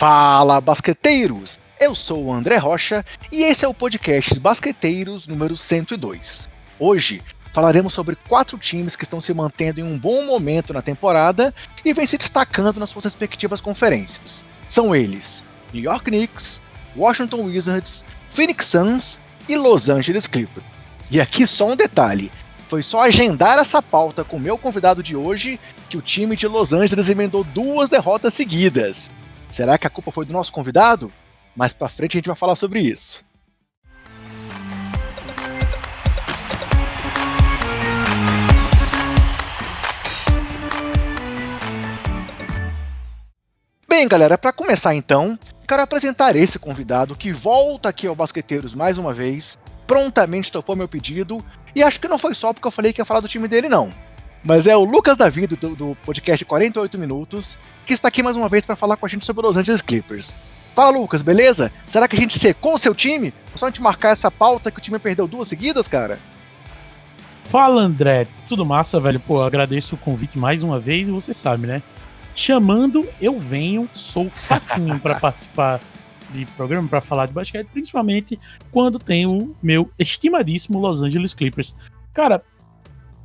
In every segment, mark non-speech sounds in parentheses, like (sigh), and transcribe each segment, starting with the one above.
Fala, basqueteiros! Eu sou o André Rocha e esse é o podcast Basqueteiros número 102. Hoje falaremos sobre quatro times que estão se mantendo em um bom momento na temporada e vêm se destacando nas suas respectivas conferências. São eles: New York Knicks, Washington Wizards, Phoenix Suns e Los Angeles Clippers. E aqui só um detalhe: foi só agendar essa pauta com o meu convidado de hoje que o time de Los Angeles emendou duas derrotas seguidas. Será que a culpa foi do nosso convidado? Mais pra frente a gente vai falar sobre isso. Bem, galera, para começar então, quero apresentar esse convidado que volta aqui ao Basqueteiros mais uma vez, prontamente topou meu pedido, e acho que não foi só porque eu falei que ia falar do time dele, não. Mas é o Lucas Davi, do, do podcast 48 Minutos, que está aqui mais uma vez para falar com a gente sobre os Los Angeles Clippers. Fala, Lucas, beleza? Será que a gente secou o seu time? Só a gente marcar essa pauta que o time perdeu duas seguidas, cara? Fala, André. Tudo massa, velho? Pô, agradeço o convite mais uma vez e você sabe, né? Chamando, eu venho, sou facinho para (laughs) participar de programa, para falar de basquete, principalmente quando tem o meu estimadíssimo Los Angeles Clippers. Cara,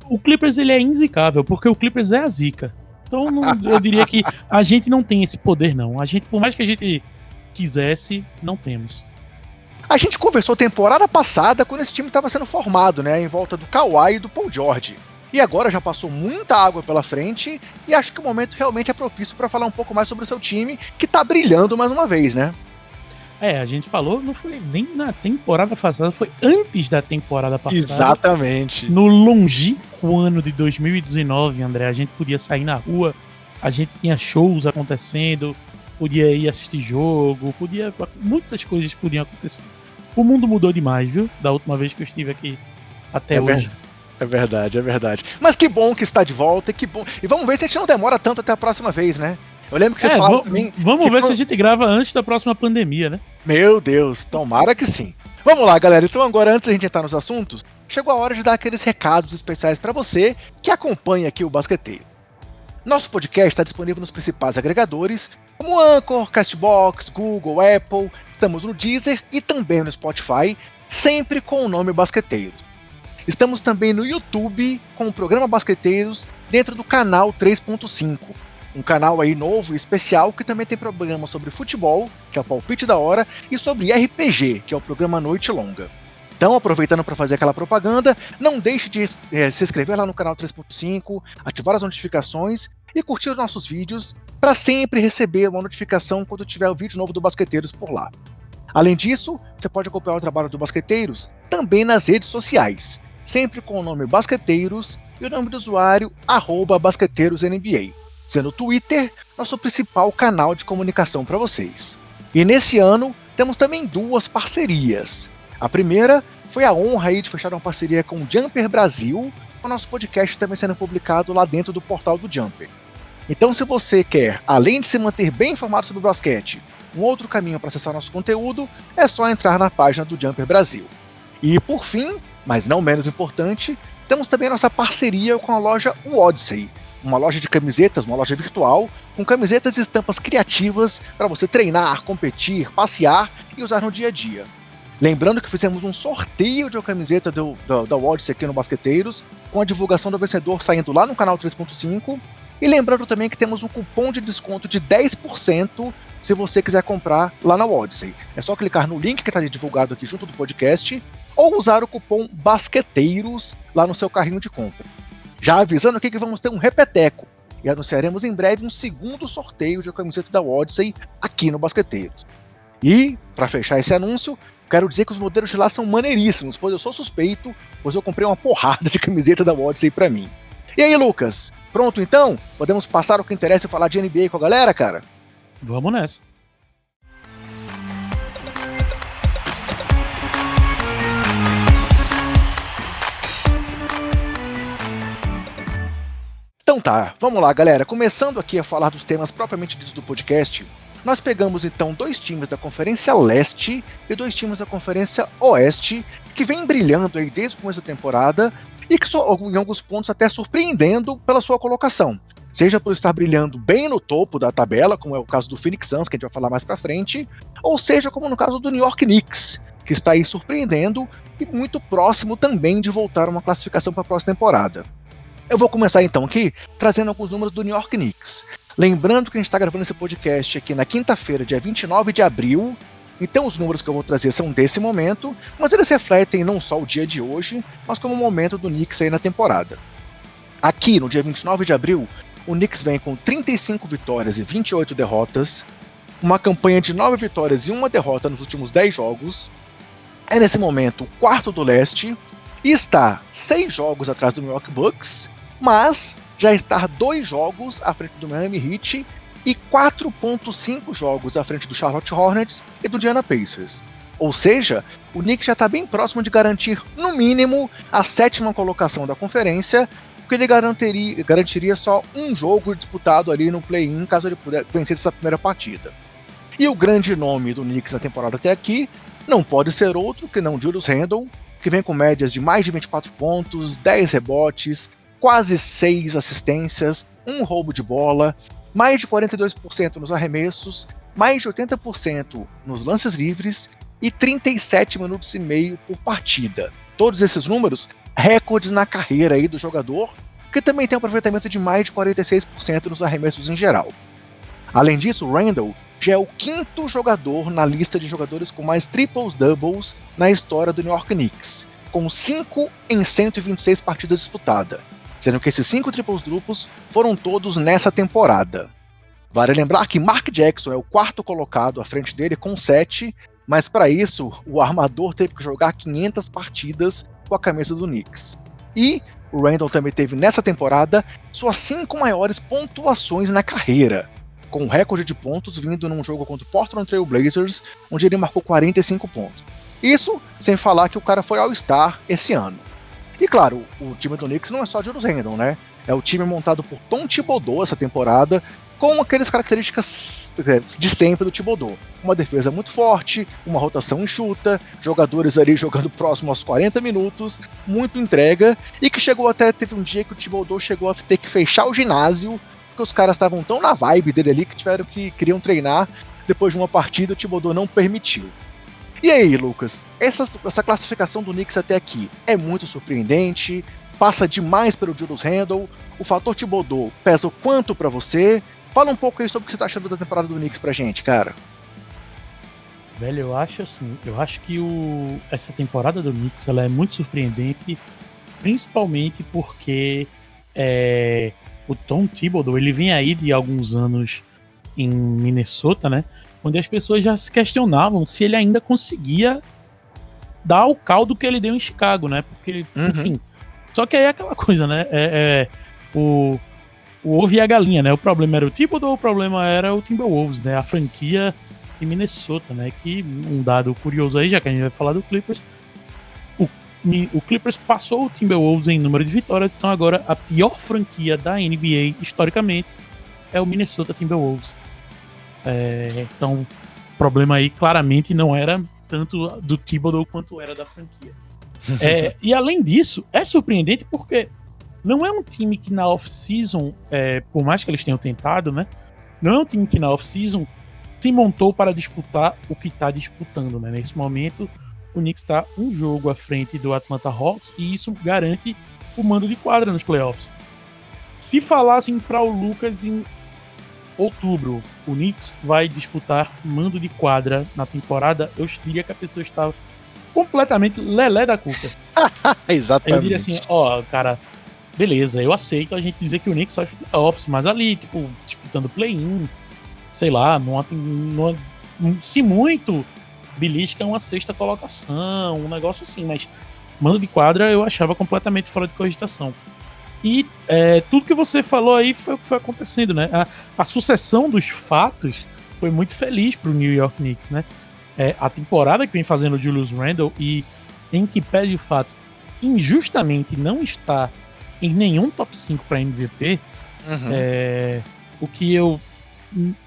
o Clippers ele é inzicável, porque o Clippers é a zica. Então não, eu diria que a gente não tem esse poder, não. A gente, por mais que a gente quisesse, não temos. A gente conversou temporada passada quando esse time estava sendo formado, né? Em volta do Kawhi e do Paul George. E agora já passou muita água pela frente e acho que o momento realmente é propício para falar um pouco mais sobre o seu time, que está brilhando mais uma vez, né? É, a gente falou, não foi nem na temporada passada, foi antes da temporada passada. Exatamente. No longínquo ano de 2019, André, a gente podia sair na rua, a gente tinha shows acontecendo, podia ir assistir jogo, podia. Muitas coisas podiam acontecer. O mundo mudou demais, viu? Da última vez que eu estive aqui até é hoje. É verdade, é verdade. Mas que bom que está de volta e que bom. E vamos ver se a gente não demora tanto até a próxima vez, né? Eu lembro que vocês é, pra mim. Vamos ver se a gente grava antes da próxima pandemia, né? Meu Deus, tomara que sim. Vamos lá, galera. Então, agora, antes da gente entrar nos assuntos, chegou a hora de dar aqueles recados especiais para você que acompanha aqui o Basqueteiro. Nosso podcast está disponível nos principais agregadores, como Anchor, Castbox, Google, Apple. Estamos no Deezer e também no Spotify, sempre com o nome Basqueteiros. Estamos também no YouTube com o programa Basqueteiros dentro do canal 3.5 um canal aí novo e especial que também tem programa sobre futebol, que é o Palpite da Hora, e sobre RPG, que é o programa Noite Longa. Então, aproveitando para fazer aquela propaganda, não deixe de é, se inscrever lá no canal 3.5, ativar as notificações e curtir os nossos vídeos para sempre receber uma notificação quando tiver o vídeo novo do Basqueteiros por lá. Além disso, você pode acompanhar o trabalho do Basqueteiros também nas redes sociais, sempre com o nome Basqueteiros e o nome do usuário BasqueteirosNBA sendo o Twitter nosso principal canal de comunicação para vocês. E nesse ano temos também duas parcerias. A primeira foi a honra aí de fechar uma parceria com o Jumper Brasil, com o nosso podcast também sendo publicado lá dentro do portal do Jumper. Então, se você quer, além de se manter bem informado sobre o basquete, um outro caminho para acessar nosso conteúdo, é só entrar na página do Jumper Brasil. E por fim, mas não menos importante, temos também a nossa parceria com a loja Odyssey, uma loja de camisetas, uma loja virtual, com camisetas e estampas criativas para você treinar, competir, passear e usar no dia a dia. Lembrando que fizemos um sorteio de uma camiseta do, do, da Odyssey aqui no Basqueteiros, com a divulgação do vencedor saindo lá no canal 3.5. E lembrando também que temos um cupom de desconto de 10% se você quiser comprar lá na Odyssey. É só clicar no link que está divulgado aqui junto do podcast ou usar o cupom BASQUETEIROS lá no seu carrinho de compra. Já avisando aqui que vamos ter um repeteco e anunciaremos em breve um segundo sorteio de camiseta da Odyssey aqui no Basqueteiros. E, para fechar esse anúncio, quero dizer que os modelos de lá são maneiríssimos, pois eu sou suspeito, pois eu comprei uma porrada de camiseta da Odyssey para mim. E aí, Lucas? Pronto então? Podemos passar o que interessa e falar de NBA com a galera, cara? Vamos nessa. Então tá, vamos lá, galera. Começando aqui a falar dos temas propriamente ditos do podcast, nós pegamos então dois times da Conferência Leste e dois times da Conferência Oeste que vêm brilhando aí desde o começo da temporada e que em alguns pontos até surpreendendo pela sua colocação. seja por estar brilhando bem no topo da tabela, como é o caso do Phoenix Suns, que a gente vai falar mais para frente, ou seja como no caso do New York Knicks, que está aí surpreendendo e muito próximo também de voltar a uma classificação para a próxima temporada. Eu vou começar então aqui trazendo alguns números do New York Knicks. Lembrando que a gente está gravando esse podcast aqui na quinta-feira, dia 29 de abril, então os números que eu vou trazer são desse momento, mas eles refletem não só o dia de hoje, mas como o momento do Knicks aí na temporada. Aqui, no dia 29 de abril, o Knicks vem com 35 vitórias e 28 derrotas, uma campanha de 9 vitórias e uma derrota nos últimos 10 jogos. É nesse momento o quarto do leste e está 6 jogos atrás do Milwaukee Bucks, mas já está 2 jogos à frente do Miami Heat e 4.5 jogos à frente do Charlotte Hornets e do Indiana Pacers. Ou seja, o Knicks já está bem próximo de garantir, no mínimo, a sétima colocação da conferência, porque ele garantiria, garantiria só um jogo disputado ali no play-in caso ele pudesse vencer essa primeira partida. E o grande nome do Knicks na temporada até aqui não pode ser outro que não Julius Randle, que vem com médias de mais de 24 pontos, 10 rebotes, quase 6 assistências, um roubo de bola, mais de 42% nos arremessos, mais de 80% nos lances livres e 37 minutos e meio por partida. Todos esses números recordes na carreira aí do jogador, que também tem um aproveitamento de mais de 46% nos arremessos em geral. Além disso, Randall já é o quinto jogador na lista de jogadores com mais triples doubles na história do New York Knicks, com 5 em 126 partidas disputadas sendo que esses cinco triplos duplos foram todos nessa temporada. Vale lembrar que Mark Jackson é o quarto colocado à frente dele com 7, mas para isso o armador teve que jogar 500 partidas com a camisa do Knicks. E o Randall também teve nessa temporada suas cinco maiores pontuações na carreira, com um recorde de pontos vindo num jogo contra o Portland Trail Blazers, onde ele marcou 45 pontos. Isso sem falar que o cara foi All-Star esse ano. E claro, o time do Knicks não é só Julius Randle, né? É o time montado por Tom Thibodeau essa temporada, com aquelas características de sempre do Thibodeau. Uma defesa muito forte, uma rotação enxuta, jogadores ali jogando próximo aos 40 minutos, muito entrega, e que chegou até, teve um dia que o Thibodeau chegou a ter que fechar o ginásio, porque os caras estavam tão na vibe dele ali que tiveram que queriam treinar, depois de uma partida o Thibodeau não permitiu. E aí, Lucas, essa, essa classificação do Knicks até aqui é muito surpreendente, passa demais pelo Julius Randle, o fator Thibodeau pesa o quanto para você? Fala um pouco aí sobre o que você tá achando da temporada do Knicks pra gente, cara. Velho, eu acho assim, eu acho que o, essa temporada do Knicks ela é muito surpreendente, principalmente porque é, o Tom Thibodeau ele vem aí de alguns anos em Minnesota, né? Onde as pessoas já se questionavam se ele ainda conseguia dar o caldo que ele deu em Chicago, né? Porque, uhum. enfim. Só que aí é aquela (laughs) coisa, né? É, é o, o ovo e a galinha, né? O problema era o Thibodeau, o problema era o Timberwolves, né? A franquia de Minnesota, né? Que um dado curioso aí, já que a gente vai falar do Clippers, o, o Clippers passou o Timberwolves em número de vitórias, então agora a pior franquia da NBA historicamente é o Minnesota Timberwolves. É, então, o problema aí claramente não era tanto do Thibodeau quanto era da franquia. é, (laughs) e além disso, é surpreendente porque não é um time que na off-season, é, por mais que eles tenham tentado, né? Não é um time que na off-season se montou para disputar o que está disputando, né? Nesse momento, o Knicks está um jogo à frente do Atlanta Hawks e isso garante o mando de quadra nos playoffs. Se falassem para o Lucas em outubro, o Knicks vai disputar mando de quadra na temporada, eu diria que a pessoa estava completamente lelé da cuca. (laughs) Exatamente. Eu diria assim, ó, cara, beleza, eu aceito a gente dizer que o Knicks só chuta playoffs, mas ali, tipo, disputando play-in, sei lá, numa, numa, se muito, belisca uma sexta colocação, um negócio assim, mas mando de quadra eu achava completamente fora de cogitação. E é, tudo que você falou aí foi o que foi acontecendo, né? A, a sucessão dos fatos foi muito feliz para o New York Knicks, né? É, a temporada que vem fazendo o Julius Randle e em que pese o fato injustamente não está em nenhum top 5 para MVP, uhum. é, o que eu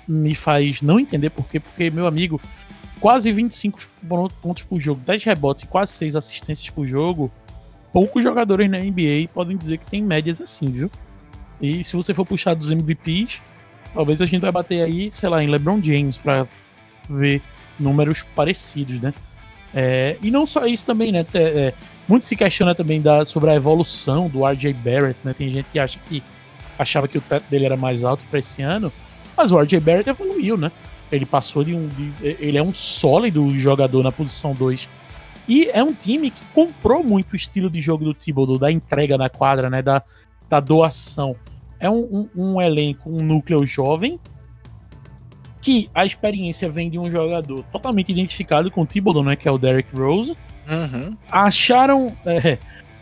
me faz não entender por quê, porque, meu amigo, quase 25 pontos por jogo, 10 rebotes e quase 6 assistências por jogo poucos jogadores na NBA podem dizer que tem médias assim, viu? E se você for puxar dos MVPs, talvez a gente vai bater aí, sei lá, em LeBron James para ver números parecidos, né? É, e não só isso também, né? É, muito se questiona também da, sobre a evolução do RJ Barrett, né? Tem gente que acha que achava que o teto dele era mais alto para esse ano, mas o RJ Barrett evoluiu, né? Ele passou de um. De, ele é um sólido jogador na posição 2. E é um time que comprou muito o estilo de jogo do Thibodeau, da entrega na quadra, né? Da, da doação. É um, um, um elenco, um núcleo jovem, que a experiência vem de um jogador totalmente identificado com o Thibodeau, né? Que é o Derrick Rose. Uhum. Acharam. É,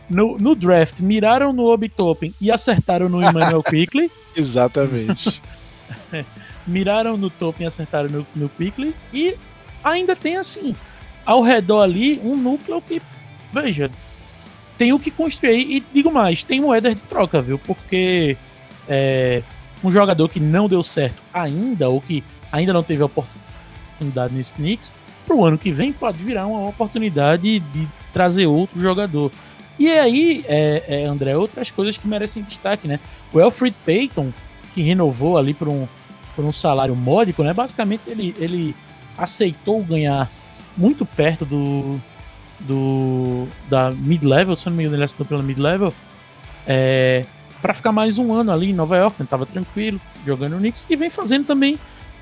no, no, draft, miraram no Obi Toppin e acertaram no Emmanuel (laughs) Quickly. Exatamente. (laughs) miraram no Toppin e acertaram no, no Quickly. E ainda tem assim, ao redor ali, um núcleo que, veja, tem o que construir. E digo mais, tem moedas de troca, viu? Porque é, um jogador que não deu certo ainda, ou que ainda não teve oportunidade nesse Knicks, pro ano que vem pode virar uma oportunidade de trazer outro jogador. E aí, é, é, André, outras coisas que merecem destaque, né? O Alfred Payton, que renovou ali por um, por um salário módico, né? Basicamente, ele, ele aceitou ganhar muito perto do, do da mid-level, se não me engano, ele assinou pela mid-level, é, para ficar mais um ano ali em Nova York, né? Tava tranquilo, jogando o Knicks, e vem fazendo também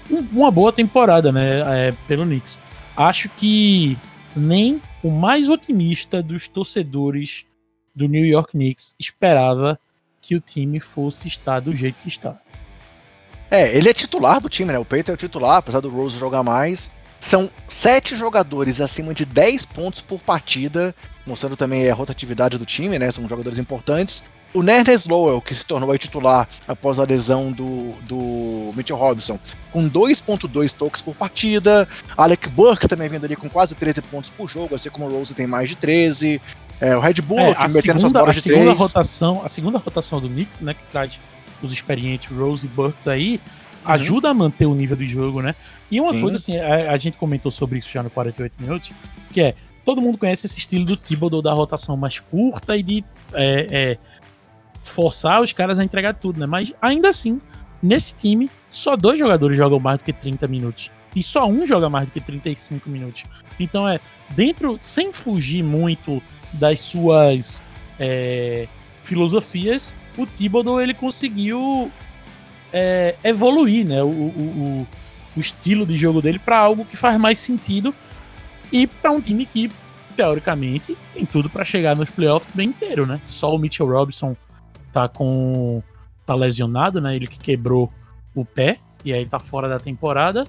um, uma boa temporada, né? É, pelo Knicks. Acho que nem o mais otimista dos torcedores do New York Knicks esperava que o time fosse estar do jeito que está. É, ele é titular do time, né? O Peyton é o titular, apesar do Rose jogar mais. São sete jogadores acima de 10 pontos por partida, mostrando também a rotatividade do time, né? São jogadores importantes. O Nernes Lowell, que se tornou titular após a lesão do, do Mitchell Robinson, com 2.2 toques por partida. Alec Burke também vindo ali com quase 13 pontos por jogo, assim como o Rose tem mais de 13. É, o Red Bull é, a segunda, a segunda rotação, a segunda rotação do Knicks, né, que traz os experientes Rose e Burks aí. Ajuda a manter o nível do jogo, né? E uma Sim. coisa assim, a, a, gente comentou sobre isso já no 48 minutos, que é todo mundo conhece esse estilo do Thibodeau da rotação mais curta e de é, é, forçar os caras a entregar tudo, né? Mas ainda assim, nesse time, só dois jogadores jogam mais do que 30 minutos. E só um joga mais do que 35 minutos. Então é, dentro, sem fugir muito das suas é, filosofias, o Thibodeau ele conseguiu é, evoluir né, o, o, o, estilo de jogo dele para algo que faz mais sentido e para um time que, teoricamente, tem tudo para chegar nos playoffs bem inteiro. Né? Só o Mitchell Robinson tá com tá lesionado, né? Ele que quebrou o pé e aí tá fora da temporada.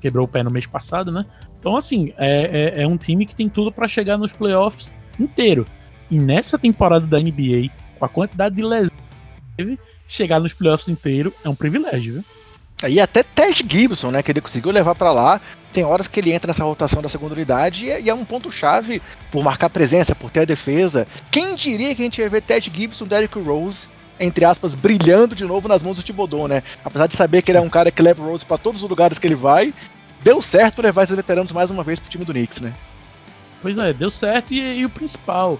Quebrou o pé no mês passado, né? Então, assim, é, é, é um time que tem tudo para chegar nos playoffs inteiro. E nessa temporada da NBA, com a quantidade de lesões chegar nos playoffs inteiro é um privilégio, viu? E até Ted Gibson, né, que ele conseguiu levar para lá. Tem horas que ele entra nessa rotação da segunda unidade e é um ponto-chave por marcar presença, por ter a defesa. Quem diria que a gente ia ver Ted Gibson, Derrick Rose, entre aspas, brilhando de novo nas mãos do Thibodeau, né? Apesar de saber que ele é um cara que leva Rose para todos os lugares que ele vai, deu certo levar esses veteranos mais uma vez pro time do Knicks, né? Pois é, deu certo e, e o principal,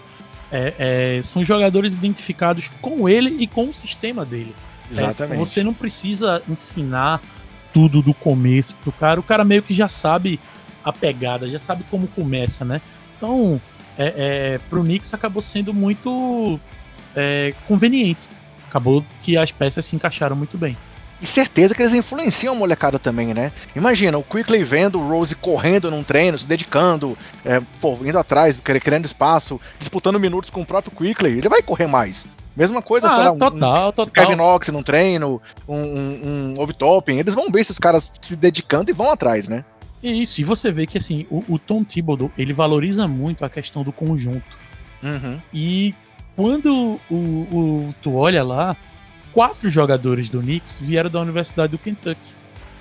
é, é, são jogadores identificados com ele e com o sistema dele. Exatamente. É, você não precisa ensinar tudo do começo pro cara. O cara meio que já sabe a pegada, já sabe como começa, né? Então, é, é, pro Knicks acabou sendo muito é, conveniente. Acabou que as peças se encaixaram muito bem. E certeza que eles influenciam a molecada também, né? Imagina, o Quickly vendo o Rose correndo num treino, se dedicando, é, indo atrás, criando espaço, disputando minutos com o próprio Quickly, ele vai correr mais. Mesma coisa, ah, lá, total, um, total. Kevin Knox num treino, um, um, um eles vão ver esses caras se dedicando e vão atrás, né? Isso, e você vê que assim, o, o Tom Thibodeau, ele valoriza muito a questão do conjunto. Uhum. E quando o, o, tu olha lá, quatro jogadores do Knicks vieram da Universidade do Kentucky.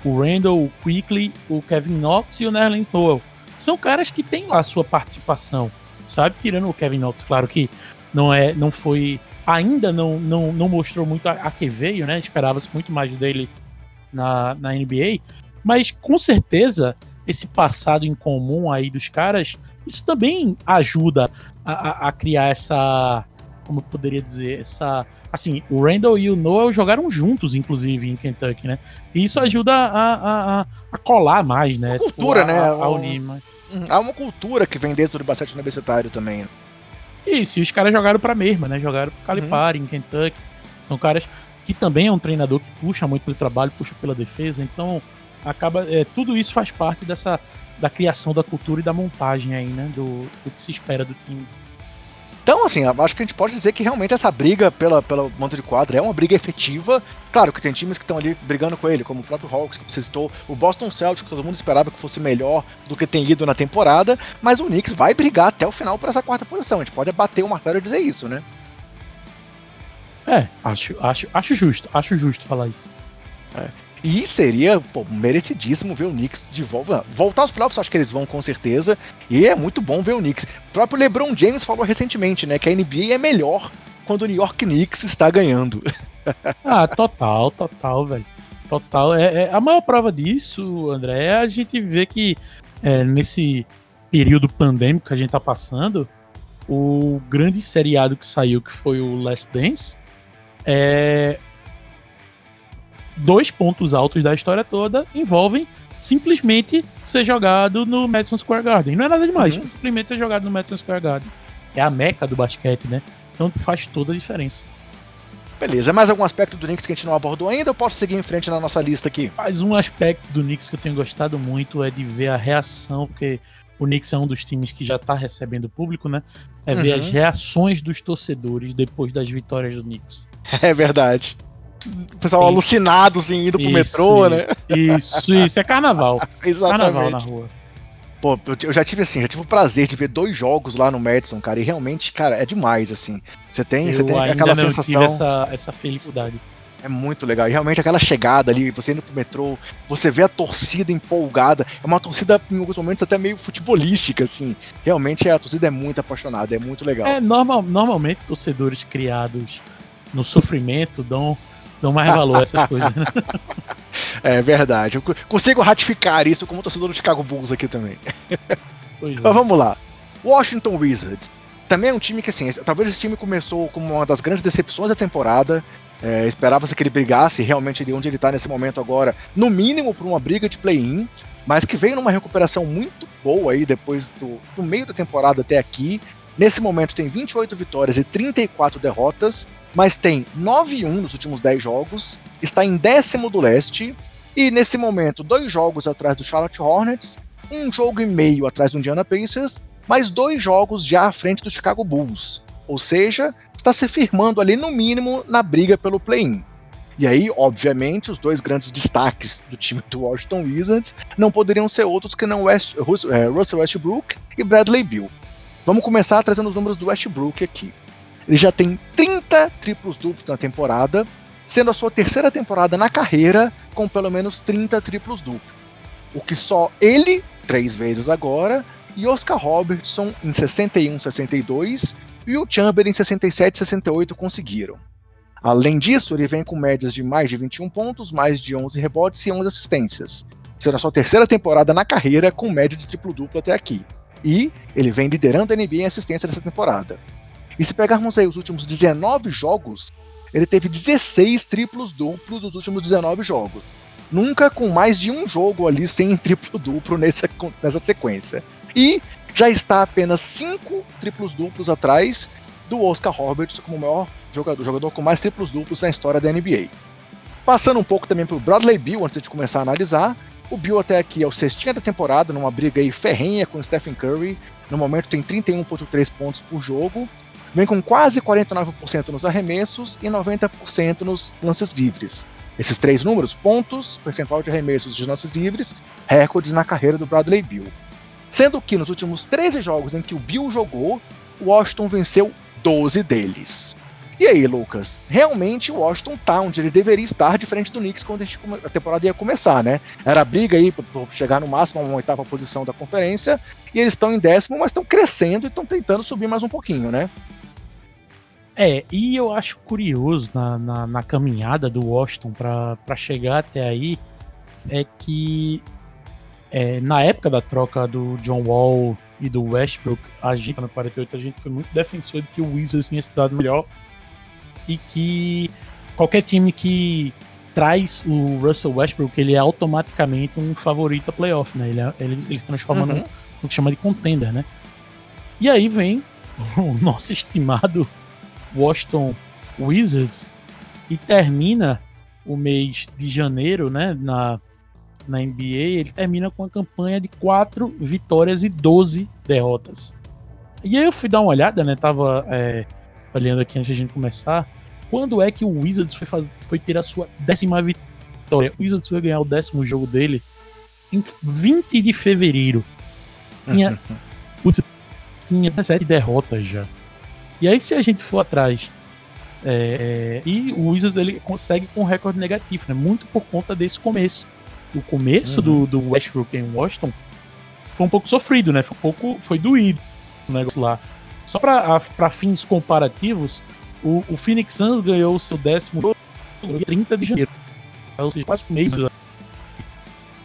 O Randall, o Quickly, o Kevin Knox e o Nerlens Noel. São caras que têm lá sua participação, sabe? Tirando o Kevin Knox, claro que não é, não foi, ainda não, não, não mostrou muito a, a que veio, né? Esperava-se muito mais dele na, na NBA, mas com certeza esse passado em comum aí dos caras, isso também ajuda a, a, a criar essa como eu poderia dizer, essa. Assim, o Randall e o Noah jogaram juntos, inclusive, em Kentucky, né? E isso ajuda a, a, a colar mais, né? Uma cultura, tipo, né? A, a unir mais. Há uma cultura que vem dentro do basquete universitário também. Isso, e os caras jogaram pra mesma, né? Jogaram pro Calipari, uhum. em Kentucky. São caras que também é um treinador que puxa muito pelo trabalho, puxa pela defesa, então acaba. É, tudo isso faz parte dessa. da criação da cultura e da montagem aí, né? Do, do que se espera do time. Então, assim, acho que a gente pode dizer que realmente essa briga pela, pela manto de quadra é uma briga efetiva. Claro que tem times que estão ali brigando com ele, como o próprio Hawks, que você citou, o Boston Celtics, que todo mundo esperava que fosse melhor do que tem ido na temporada, mas o Knicks vai brigar até o final por essa quarta posição. A gente pode abater o martelo e dizer isso, né? É, acho, acho, acho justo, acho justo falar isso. É. E seria pô, merecidíssimo ver o Knicks de volta. Voltar aos playoffs, acho que eles vão com certeza. E é muito bom ver o Knicks. O próprio LeBron James falou recentemente, né, que a NBA é melhor quando o New York Knicks está ganhando. (laughs) Ah, total, total, velho. Total. É, é, a maior prova disso, André, é a gente ver que é, nesse período pandêmico que a gente tá passando, o grande seriado que saiu, que foi o Last Dance, é, dois pontos altos da história toda envolvem simplesmente ser jogado no Madison Square Garden. Não é nada demais, uhum. simplesmente ser jogado no Madison Square Garden. É a meca do basquete, né? Então faz toda a diferença. Beleza, mais algum aspecto do Knicks que a gente não abordou ainda? Eu posso seguir em frente na nossa lista aqui? Mais um aspecto do Knicks que eu tenho gostado muito é de ver a reação, porque o Knicks é um dos times que já tá recebendo público, né? É ver uhum. as reações dos torcedores depois das vitórias do Knicks. (laughs) É verdade o pessoal Sim. alucinados em indo pro isso, metrô, né? isso, né? Isso, isso, é carnaval. (laughs) Exatamente. Carnaval na rua. Pô, eu já tive assim, já tive o prazer de ver dois jogos lá no Madison, cara, e realmente, cara, é demais, assim. Você tem, eu você tem aquela não sensação. Tive essa, essa felicidade. É muito legal. E realmente aquela chegada ali, você indo pro metrô, você vê a torcida empolgada. É uma torcida, em alguns momentos, até meio futebolística, assim. Realmente a torcida é muito apaixonada, é muito legal. É, normal, normalmente torcedores criados no sofrimento dão dão mais valor a essas coisas. (laughs) é verdade. Eu consigo ratificar isso como torcedor do Chicago Bulls aqui também. Pois Mas é. vamos lá. Washington Wizards. Também é um time que, assim, talvez esse time começou como uma das grandes decepções da temporada. É, Esperava-se que ele brigasse realmente ali onde ele está nesse momento agora, no mínimo por uma briga de play-in, mas que veio numa recuperação muito boa aí depois do, do meio da temporada até aqui. Nesse momento tem 28 vitórias e 34 derrotas, mas tem 9-1 nos últimos 10 jogos, está em décimo do leste, e nesse momento, dois jogos atrás do Charlotte Hornets, um jogo e meio atrás do Indiana Pacers, mais dois jogos já à frente do Chicago Bulls. Ou seja, está se firmando ali no mínimo na briga pelo play-in. E aí, obviamente, os dois grandes destaques do time do Washington Wizards não poderiam ser outros que não West, é, Russell Westbrook e Bradley Beal. Vamos começar trazendo os números do Westbrook aqui. Ele já tem 30 triplos duplos na temporada, sendo a sua terceira temporada na carreira com pelo menos 30 triplos duplos. O que só ele, três vezes agora, e Oscar Robertson em 61-62 e o Chamberlain em 67-68 conseguiram. Além disso, ele vem com médias de mais de 21 pontos, mais de 11 rebotes e 11 assistências, sendo a sua terceira temporada na carreira com média de triplo-duplo até aqui. E ele vem liderando a NBA em assistência nessa temporada. E se pegarmos aí os últimos 19 jogos, ele teve 16 triplos duplos nos últimos 19 jogos. Nunca com mais de um jogo ali sem (laughs) triplo duplo nessa, nessa sequência. E já está apenas 5 triplos duplos atrás do Oscar Roberts como o maior jogador, jogador com mais triplos duplos na história da NBA. Passando um pouco também para o Bradley Bill, antes de começar a analisar, o Bill até aqui é o sextinho da temporada, numa briga aí ferrenha com o Stephen Curry. No momento tem 31,3 pontos por jogo vem com quase 49% nos arremessos e 90% nos lances livres. Esses três números, pontos, percentual de arremessos de lances livres, recordes na carreira do Bradley Bill. Sendo que nos últimos 13 jogos em que o Bill jogou, Washington venceu 12 deles. E aí, Lucas? Realmente o Washington tá onde ele deveria estar de frente do Knicks quando a temporada ia começar, né? Era briga aí para chegar no máximo a uma oitava posição da conferência, e eles estão em décimo, mas estão crescendo e estão tentando subir mais um pouquinho, né? É, e eu acho curioso na, na, na caminhada do Washington para chegar até aí é que é, na época da troca do John Wall e do Westbrook, a gente no 48, a gente foi muito defensor de que o Wizards tinha se dado melhor e que qualquer time que traz o Russell Westbrook, ele é automaticamente um favorito a playoff, né? Ele, é, ele, ele se transforma uhum. no que chama de contender, né? E aí vem o (laughs) nosso estimado Washington Wizards e termina o mês de janeiro, né, na, na NBA, ele termina com a campanha de 4 vitórias e 12 derrotas. E aí eu fui dar uma olhada, né, tava é, olhando aqui antes de a gente começar, quando é que o Wizards foi, fazer, foi ter a sua décima vitória? O Wizards foi ganhar o décimo jogo dele em 20 de fevereiro. Tinha, (laughs) tinha 17 derrotas já. E aí, se a gente for atrás. É, e o Wizards ele consegue com um recorde negativo, né? Muito por conta desse começo. O começo uhum. do, do Westbrook em Washington foi um pouco sofrido, né? Foi um pouco. Foi doído o negócio lá. Só para fins comparativos, o, o, Phoenix Suns ganhou o seu décimo jogo dia 30 de janeiro. Ou seja, quase um mês.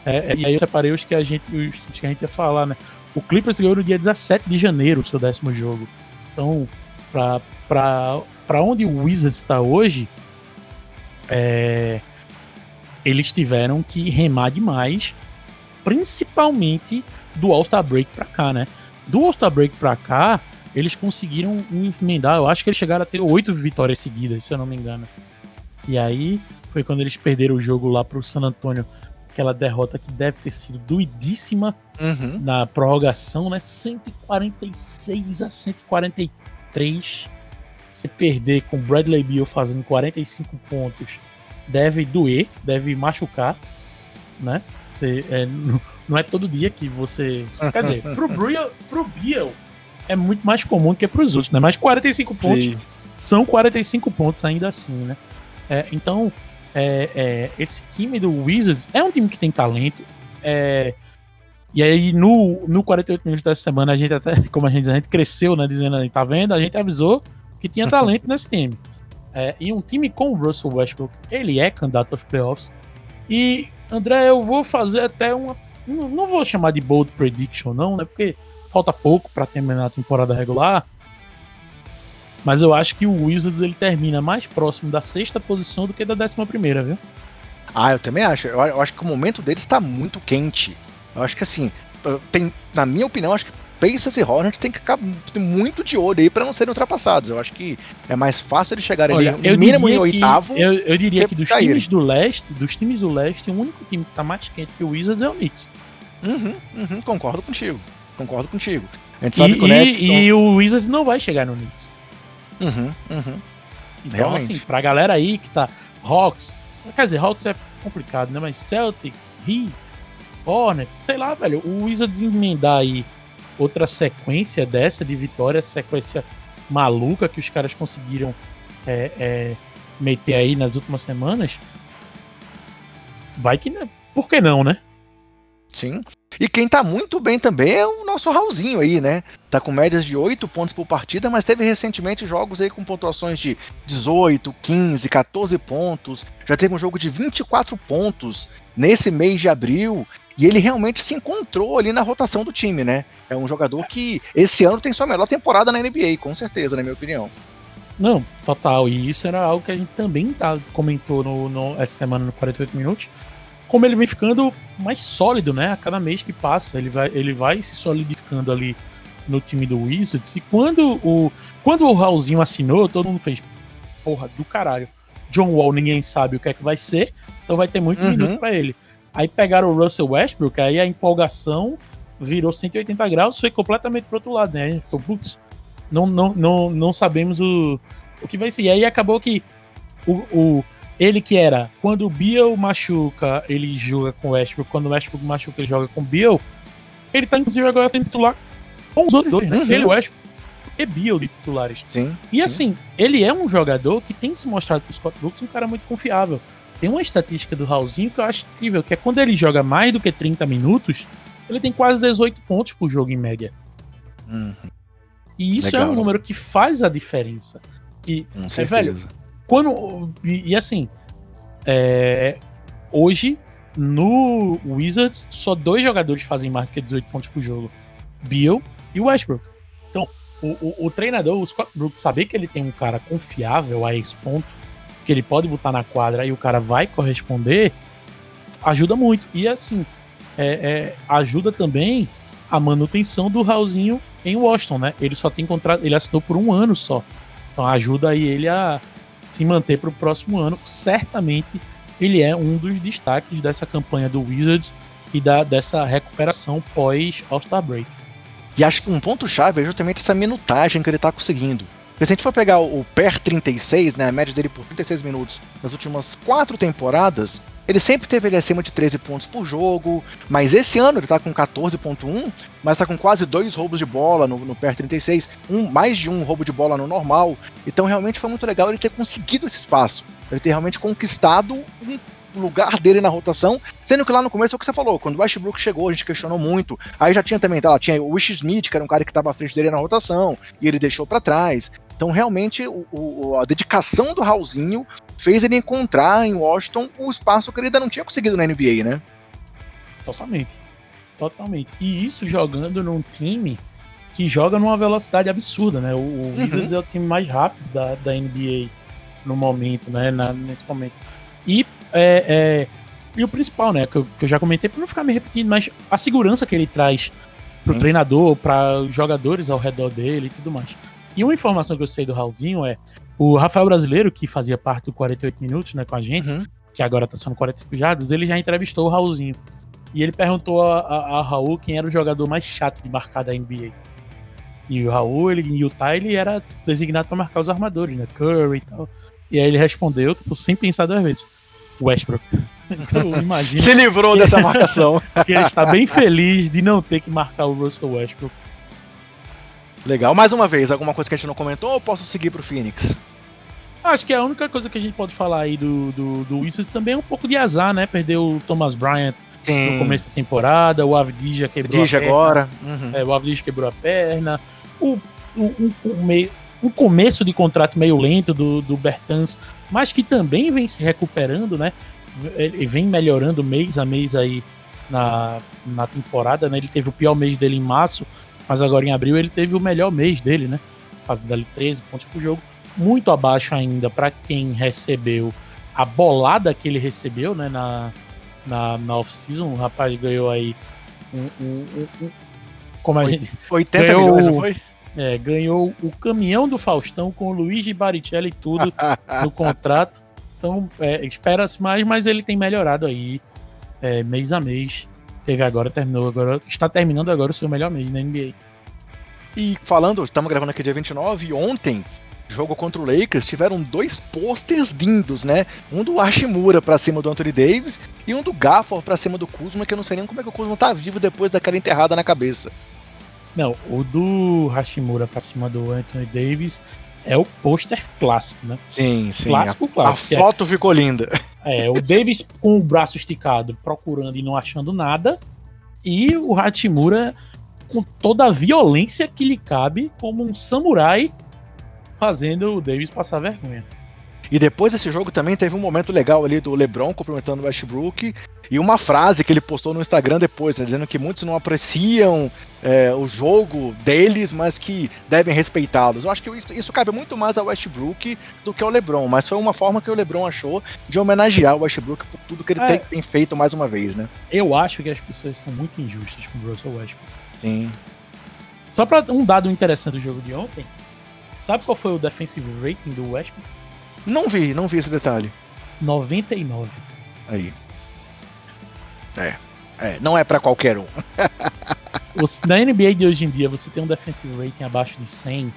É, é, e aí eu separei os que a gente, os que a gente ia falar, né? O Clippers ganhou no dia 17 de janeiro o seu décimo jogo. Então, para onde o Wizards está hoje, é, eles tiveram que remar demais, principalmente do All-Star Break para cá, né? Do All-Star Break para cá, eles conseguiram emendar, eu acho que eles chegaram a ter oito vitórias seguidas, se eu não me engano. E aí foi quando eles perderam o jogo lá pro San Antonio, aquela derrota que deve ter sido doidíssima uhum. na prorrogação, né? 146 a 143. Você perder com Bradley Beal fazendo 45 pontos deve doer, deve machucar, né? Você, é, não é todo dia que você. Quer dizer, pro (laughs) Beal, pro Beal é muito mais comum que pros outros, né? Mas 45 pontos Sim. são 45 pontos ainda assim, né? É, então, é, é, esse time do Wizards é um time que tem talento. É, e aí, no, no 48 minutos dessa semana, a gente até, (laughs) como a gente diz, a gente cresceu, né? Dizendo, tá vendo? A gente avisou que tinha talento (laughs) nesse time. É, e um time com o Russell Westbrook, ele é candidato aos playoffs. E, André, eu vou fazer até uma. Não, não vou chamar de bold prediction, não, né? Porque falta pouco para terminar a temporada regular. Mas eu acho que o Wizards ele termina mais próximo da sexta posição do que da décima primeira, viu? Ah, eu também acho. Eu, acho que o momento deles está muito quente. Eu acho que assim, tem, na minha opinião, acho que Pacers e Hornets tem que ficar muito de olho aí para não serem ultrapassados. Eu acho que é mais fácil eles chegarem Olha, ali, mínimo em oitavo. Eu, eu diria que, que dos caírem. times do leste, dos times do leste, o único time que tá mais quente que o Wizards é o Knicks. Uhum, uhum, concordo contigo. Concordo contigo. A gente sabe e, que o Nets, e, e o Wizards não vai chegar no Knicks. Uhum, uhum. Então, Realmente. assim, pra galera aí que tá. Hawks. Quer dizer, Hawks é complicado, né? Mas Celtics, Heat, Hornets, sei lá, velho. O Wizards emendar aí outra sequência dessa de vitória, sequência maluca que os caras conseguiram é, é, meter aí nas últimas semanas. Vai que. Por que não, né? Sim. E quem tá muito bem também é o nosso Raulzinho aí, né? Tá com médias de 8 pontos por partida, mas teve recentemente jogos aí com pontuações de 18, 15, 14 pontos. Já teve um jogo de 24 pontos nesse mês de abril. E ele realmente se encontrou ali na rotação do time, né? É um jogador que esse ano tem sua melhor temporada na NBA, com certeza, na minha opinião. Não, total. E isso era algo que a gente também tá, comentou no, no, essa semana no 48 Minutos. Como ele vem ficando mais sólido, né? A cada mês que passa, ele vai, ele vai se solidificando ali no time do Wizards. E quando o, quando o Raulzinho assinou, todo mundo fez, porra, do caralho. John Wall ninguém sabe o que é que vai ser, então vai ter muito uhum. minuto para ele. Aí pegaram o Russell Westbrook, aí a empolgação virou 180 graus, foi completamente pro outro lado, né? Ficou, putz, não, não, não, não sabemos o, o que vai ser. E aí acabou que o, o, ele que era, quando o Bill machuca, ele joga com o Westbrook, quando o Westbrook machuca, ele joga com o Bill, ele tá inclusive agora sendo titular com os outros dois, né? Uhum. Ele, o Westbrook e Bill de titulares. Sim. E sim. assim, ele é um jogador que tem se mostrado pro Scott Brooks um cara muito confiável. Tem uma estatística do Raulzinho que eu acho incrível, que é quando ele joga mais do que 30 minutos, ele tem quase 18 pontos por jogo em média. Uhum. E isso Legal. é um número que faz a diferença. E, é, velho, quando. E, e assim, é, hoje, no Wizards, só dois jogadores fazem mais do que 18 pontos por jogo: Bill e Westbrook. Então, o, o, o, treinador, o Scott Brooks, saber que ele tem um cara confiável a esse ponto, que ele pode botar na quadra e o cara vai corresponder, ajuda muito. E assim, é, é, ajuda também a manutenção do Raulzinho em Washington, né? Ele só tem contrato, ele assinou por um ano só. Então ajuda aí ele a se manter para o próximo ano. Certamente ele é um dos destaques dessa campanha do Wizards e da, dessa recuperação pós All-Star Break. E acho que um ponto-chave é justamente essa minutagem que ele está conseguindo. Porque se a gente for pegar o PER 36, né, a média dele por 36 minutos nas últimas quatro temporadas, ele sempre teve ele acima de 13 pontos por jogo, mas esse ano ele tá com 14.1, mas tá com quase dois roubos de bola no, no PER 36, um, mais de um roubo de bola no normal. Então realmente foi muito legal ele ter conseguido esse espaço, ele ter realmente conquistado um lugar dele na rotação, sendo que lá no começo é o que você falou, quando o Westbrook chegou, a gente questionou muito. Aí já tinha também, tá lá, tinha o Wish Smith, que era um cara que estava à frente dele na rotação, e ele deixou para trás. Então, realmente, o, o, a dedicação do Raulzinho fez ele encontrar em Washington o espaço que ele ainda não tinha conseguido na NBA, né? Totalmente. Totalmente. E isso jogando num time que joga numa velocidade absurda, né? O, o uhum. Wizards é o time mais rápido da, da NBA no momento, né? Na, nesse momento. E, é, é, e o principal, né? Que eu, que eu já comentei, para não ficar me repetindo, mas a segurança que ele traz pro uhum. treinador, para os jogadores ao redor dele e tudo mais. E uma informação que eu sei do Raulzinho é o Rafael Brasileiro, que fazia parte do 48 Minutos né, com a gente, uhum. que agora tá sendo 45 jardas, ele já entrevistou o Raulzinho. E ele perguntou a, a, a, Raul quem era o jogador mais chato de marcar da NBA. E o Raul, ele, em Utah, ele era designado para marcar os armadores, né? Curry e tal. E aí ele respondeu, tipo, sem pensar duas vezes. Westbrook. (laughs) Então, imagina. Se livrou dessa marcação. (laughs) que ele está bem feliz de não ter que marcar o Russell Westbrook Legal. Mais uma vez, alguma coisa que a gente não comentou ou posso seguir pro Phoenix? Acho que a única coisa que a gente pode falar aí do, do, do Wizards também é um pouco de azar, né? Perdeu o Thomas Bryant Sim. no começo da temporada, o Avdija quebrou Avdija a perna. agora. Uhum. É, o Avdija quebrou a perna. O, o, um, um, meio, um começo de contrato meio lento do, do Bertans, mas que também vem se recuperando, né? Ele vem melhorando mês a mês aí na, na temporada, né? Ele teve o pior mês dele em março, mas agora em abril ele teve o melhor mês dele, né? Fazendo ali 13 pontos por jogo. Muito abaixo ainda para quem recebeu a bolada que ele recebeu, né? Na, na, na off-season. O rapaz ganhou aí um. um, um, um como a gente. 80 ganhou, milhões, não foi? É, ganhou o caminhão do Faustão com o Luigi Baricelli e tudo no (laughs) contrato. Então, é, espera-se mais, mas ele tem melhorado aí é, mês a mês teve agora, terminou agora, está terminando agora o seu melhor mês na NBA. E falando, estamos gravando aqui dia 29, e ontem, jogo contra o Lakers, tiveram dois posters lindos, né? Um do Hashimura pra cima do Anthony Davis e um do Gafford pra cima do Kuzma, que eu não sei nem como é que o Kuzma tá vivo depois daquela enterrada na cabeça. Não, o do Hashimura pra cima do Anthony Davis é o pôster clássico, né? Sim, sim. Clássico, a, clássico. A foto é, ficou linda. É, o Davis com o braço esticado, procurando e não achando nada. E o Hachimura com toda a violência que lhe cabe, como um samurai, fazendo o Davis passar vergonha. E depois desse jogo também teve um momento legal ali do LeBron cumprimentando o Westbrook e uma frase que ele postou no Instagram depois, né, dizendo que muitos não apreciam é, o jogo deles, mas que devem respeitá-los. Eu acho que isso, isso, cabe muito mais ao Westbrook do que ao LeBron, mas foi uma forma que o LeBron achou de homenagear o Westbrook por tudo que ele é, tem, tem, feito mais uma vez, né? Eu acho que as pessoas são muito injustas com o Russell Westbrook. Sim. Só para um dado interessante do jogo de ontem, sabe qual foi o defensive rating do Westbrook? Não vi, não vi esse detalhe. 99. Aí. É. É, não é para qualquer um. (laughs) na NBA de hoje em dia, você tem um defensive rating abaixo de 100,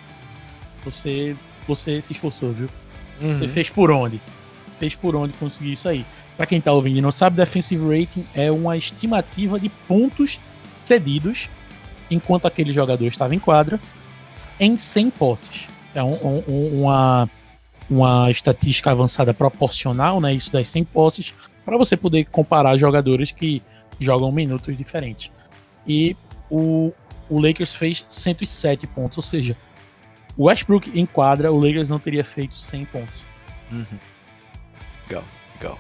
você, você se esforçou, viu? Uhum. Você fez por onde? Fez por onde conseguir isso aí. Para quem tá ouvindo e não sabe, defensive rating é uma estimativa de pontos cedidos enquanto aquele jogador estava em quadra em 100 posses. É um, um, uma, uma estatística avançada proporcional, né? Isso das 100 posses para você poder comparar jogadores que jogam minutos diferentes. E o, o Lakers fez 107 pontos, ou seja, o Westbrook em quadra, o Lakers não teria feito 100 pontos. Uhum. Legal, legal.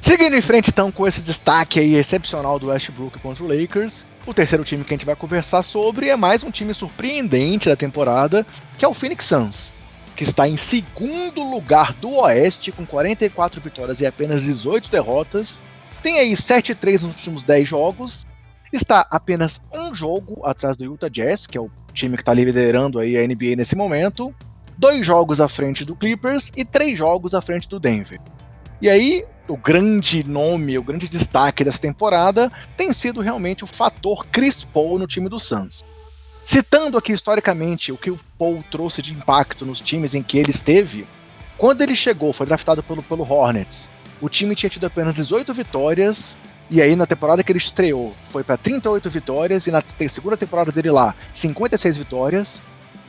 Seguindo em frente então com esse destaque aí excepcional do Westbrook contra o Lakers, O terceiro time que a gente vai conversar sobre é mais um time surpreendente da temporada, que é o Phoenix Suns, que está em segundo lugar do Oeste com 44 vitórias e apenas 18 derrotas. Tem aí 7-3 nos últimos 10 jogos. Está apenas um jogo atrás do Utah Jazz, que é o time que está liderando aí a NBA nesse momento. Dois jogos à frente do Clippers e três jogos à frente do Denver. E aí, o grande nome, o grande destaque dessa temporada tem sido realmente o fator Chris Paul no time do Suns. Citando aqui historicamente o que o Paul trouxe de impacto nos times em que ele esteve, quando ele chegou, foi draftado pelo, pelo Hornets, o time tinha tido apenas 18 vitórias, e aí na temporada que ele estreou foi para 38 vitórias, e na segunda temporada dele lá, 56 vitórias.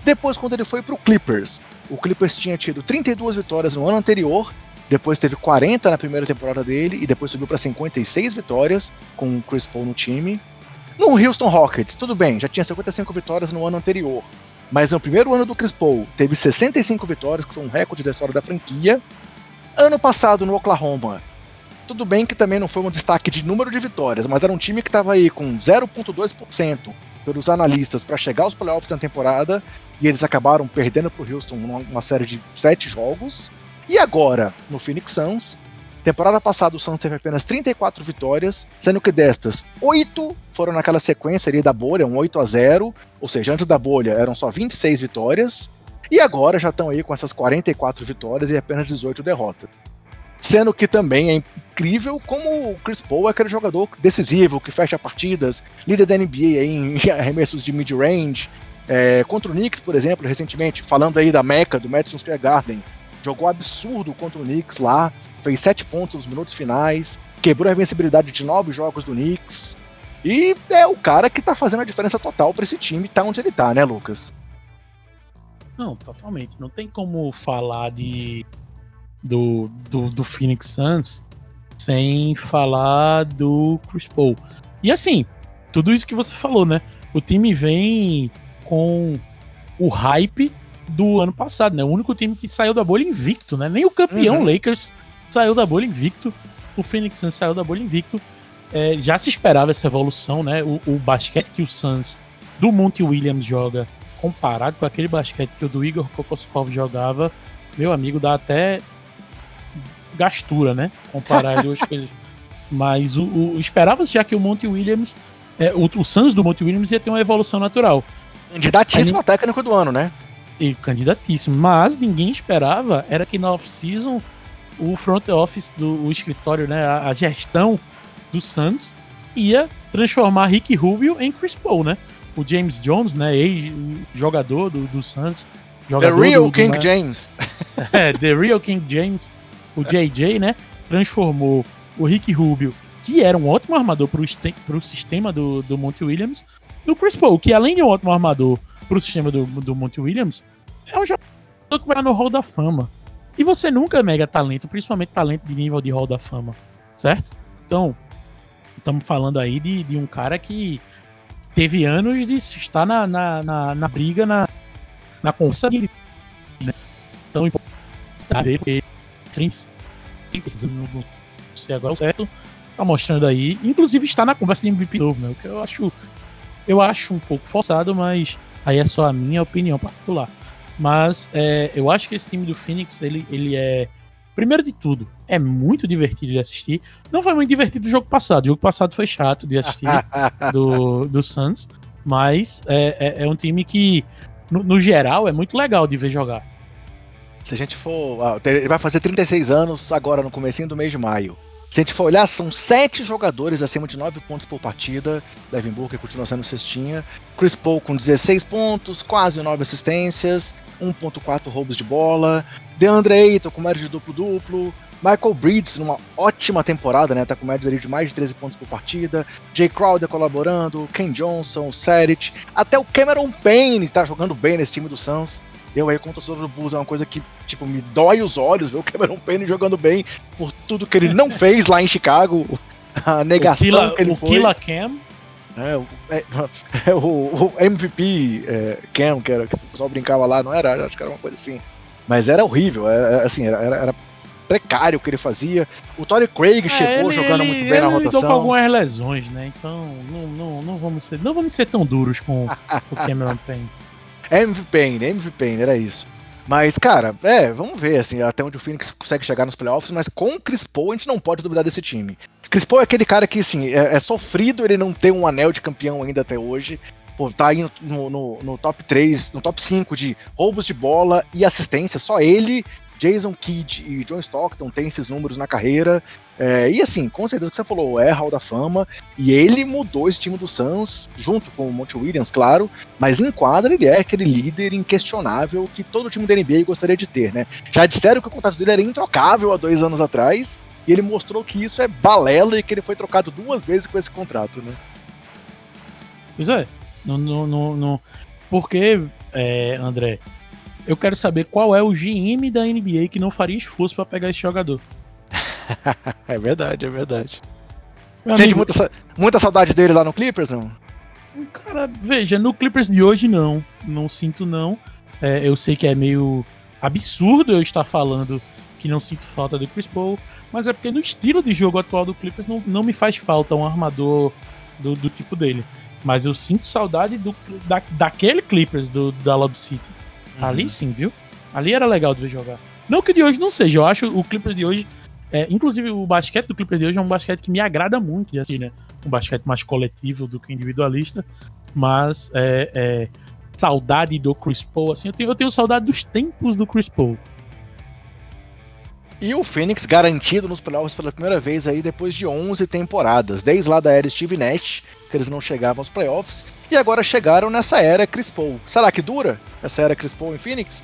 Depois, quando ele foi para o Clippers, o Clippers tinha tido 32 vitórias no ano anterior depois teve 40 na primeira temporada dele e depois subiu para 56 vitórias com o Chris Paul no time. No Houston Rockets, tudo bem, já tinha 55 vitórias no ano anterior. Mas no primeiro ano do Chris Paul, teve 65 vitórias, que foi um recorde da história da franquia. Ano passado no Oklahoma, tudo bem que também não foi um destaque de número de vitórias, mas era um time que estava aí com 0,2% pelos analistas para chegar aos playoffs na temporada, e eles acabaram perdendo para o Houston uma série de sete jogos. E agora, no Phoenix Suns, temporada passada o Suns teve apenas 34 vitórias, sendo que destas, 8 foram naquela sequência ali da bolha, um 8 a 0 ou seja, antes da bolha eram só 26 vitórias, e agora já estão aí com essas 44 vitórias e apenas 18 derrotas. Sendo que também é incrível como o Chris Paul é aquele jogador decisivo, que fecha partidas, líder da NBA em (laughs) arremessos de mid-range. É, contra o Knicks, por exemplo, recentemente, falando aí da Meca, do Madison Square Garden, jogou absurdo contra o Knicks lá, fez sete pontos nos minutos finais, quebrou a invencibilidade de nove jogos do Knicks. E é o cara que tá fazendo a diferença total para esse time tá onde ele tá, né, Lucas? Não, totalmente. Não tem como falar de do, do, do Phoenix Suns sem falar do Chris Paul. E assim, tudo isso que você falou, né? O time vem com o hype do ano passado, né? O único time que saiu da bolha invicto, né? Nem o campeão uhum. Lakers saiu da bolha invicto. O Phoenix Suns saiu da bolha invicto. É, já se esperava essa evolução, né? O, o, basquete que o Suns do Monty Williams joga, comparado com aquele basquete que o do Igor Kokoskov jogava, meu amigo, dá até gastura, né? Comparar duas (laughs) coisas. Mas o, o esperava-se já que o Monty Williams, é, o, o Suns do Monty Williams ia ter uma evolução natural. Candidatíssimo Aí, técnico do ano, né? e candidatíssimo. Mas ninguém esperava era que na off-season o front office do escritório, né, a, a, gestão do Suns ia transformar Rick Rubio em Chris Paul, né? O James Jones, né, ex-jogador do, do Suns, jogador The Real do, King James. (laughs) É, The Real King James, o JJ, né, transformou o Rick Rubio, que era um ótimo armador para o sistema do, do Monty Williams, no Chris Paul, que além de um ótimo armador pro sistema do, do Monty Williams, é um jogador que vai no Hall da Fama. E você nunca é mega talento, principalmente talento de nível de Hall da Fama, certo? Então, estamos falando aí de, de um cara que teve anos de estar na, na, na, na briga, na, na consa né? Então, ele, 30, não sei agora certo, tá mostrando aí, inclusive está na conversa de MVP novo, né? O que eu acho, eu acho um pouco forçado, mas Aí é só a minha opinião particular. Mas é, eu acho que esse time do Phoenix, ele, ele é. Primeiro de tudo, é muito divertido de assistir. Não foi muito divertido o jogo passado. O jogo passado foi chato de assistir (laughs) do, do Suns. Mas é, é, é um time que, no, no, geral, é muito legal de ver jogar. Se a gente for. Ele vai fazer 36 anos agora no comecinho do mês de maio. Se a gente for olhar, são sete jogadores acima de 9 pontos por partida. Devin Booker continua sendo cestinha. Chris Paul com 16 pontos, quase 9 assistências, 1.4 roubos de bola. DeAndre Ayton com média de duplo-duplo. Michael Bridges numa ótima temporada, né? Tá com médias ali de mais de 13 pontos por partida. Jay Crowder colaborando, Ken Johnson, Saric, até o Cameron Payne tá jogando bem nesse time do Suns. Eu aí, como torcedor do Bulls, é uma coisa que, tipo, me dói os olhos ver o Cameron Payne jogando bem por tudo que ele não (laughs) fez lá em Chicago. A negação Killa, que ele o foi. Killa Cam. É, o, é, (laughs) é, o, o MVP é, Cam, que, era, que o pessoal brincava lá, não era? Acho que era uma coisa assim. Mas era horrível, é, é, assim, era, era, precário que ele fazia. O Torrey Craig É, chegou ele- jogando ele- muito bem na ele lidou com rotação. algumas lesões, né? Então não, não, não, vamos ser, não vamos ser tão duros com o (laughs) Cameron Payne. MVP, né? MVP, era isso. Mas, cara, é, vamos ver, assim, até onde o Phoenix consegue chegar nos playoffs, mas com o Chris Paul a gente não pode duvidar desse time. Chris Paul é aquele cara que, assim, é, é sofrido ele não ter um anel de campeão ainda até hoje. Pô, tá aí no, no- no top 3, no top 5 de roubos de bola e assistência, só ele, Jason Kidd e John Stockton têm esses números na carreira. É, e assim, com certeza que você falou, é Hall da Fama, e ele mudou esse time do Suns, junto com o Monte Williams, claro, mas em quadra ele é aquele líder inquestionável que todo time da NBA gostaria de ter, né? Já disseram que o contrato dele era introcável há dois anos atrás, e ele mostrou que isso é balela e que ele foi trocado duas vezes com esse contrato, né? Pois é. No, no- Porque, é, André, eu quero saber qual é o GM da NBA que não faria esforço pra pegar esse jogador. (laughs) É verdade, é verdade. Meu Sente amigo, muita, muita saudade dele lá no Clippers, não? Cara, veja, no Clippers de hoje não. Não sinto não. É, eu sei que é meio absurdo eu estar falando que não sinto falta do Chris Paul, mas é porque no estilo de jogo atual do Clippers não, não me faz falta um armador do, do tipo dele. Mas eu sinto saudade do, da, daquele Clippers do, da Lob City. Uhum. Ali sim, viu? Ali era legal de ver jogar. Não que o de hoje não seja, eu acho o Clippers de hoje. é, inclusive, o basquete do Clippers de hoje é um basquete que me agrada muito, assim, né? Um basquete mais coletivo do que individualista. Mas é, é, saudade do Chris Paul, assim, eu tenho, eu tenho saudade dos tempos do Chris Paul. E o Phoenix garantido nos playoffs pela primeira vez aí depois de 11 temporadas, desde lá da era Steve Nash, que eles não chegavam aos playoffs, e agora chegaram nessa era Chris Paul. Será que dura essa era Chris Paul em Phoenix?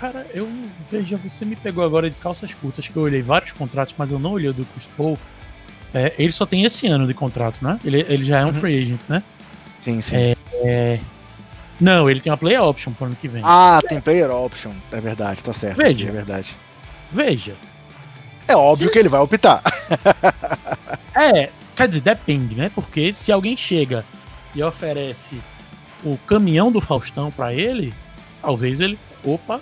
Cara, eu veja, você me pegou agora de calças curtas, que eu olhei vários contratos, mas eu não olhei o do Chris Paul. É, ele só tem esse ano de contrato, né? Ele, ele já é um Uhum. free agent, né? Sim, sim. É, É, Não, ele tem uma play option pro ano que vem. Ah, tem player option. É verdade, tá certo. Veja. É verdade. Veja. É óbvio Se- que ele vai optar. (laughs) É, quer dizer, depende, né? Porque se alguém chega e oferece o caminhão do Faustão pra ele, talvez ele. Opa!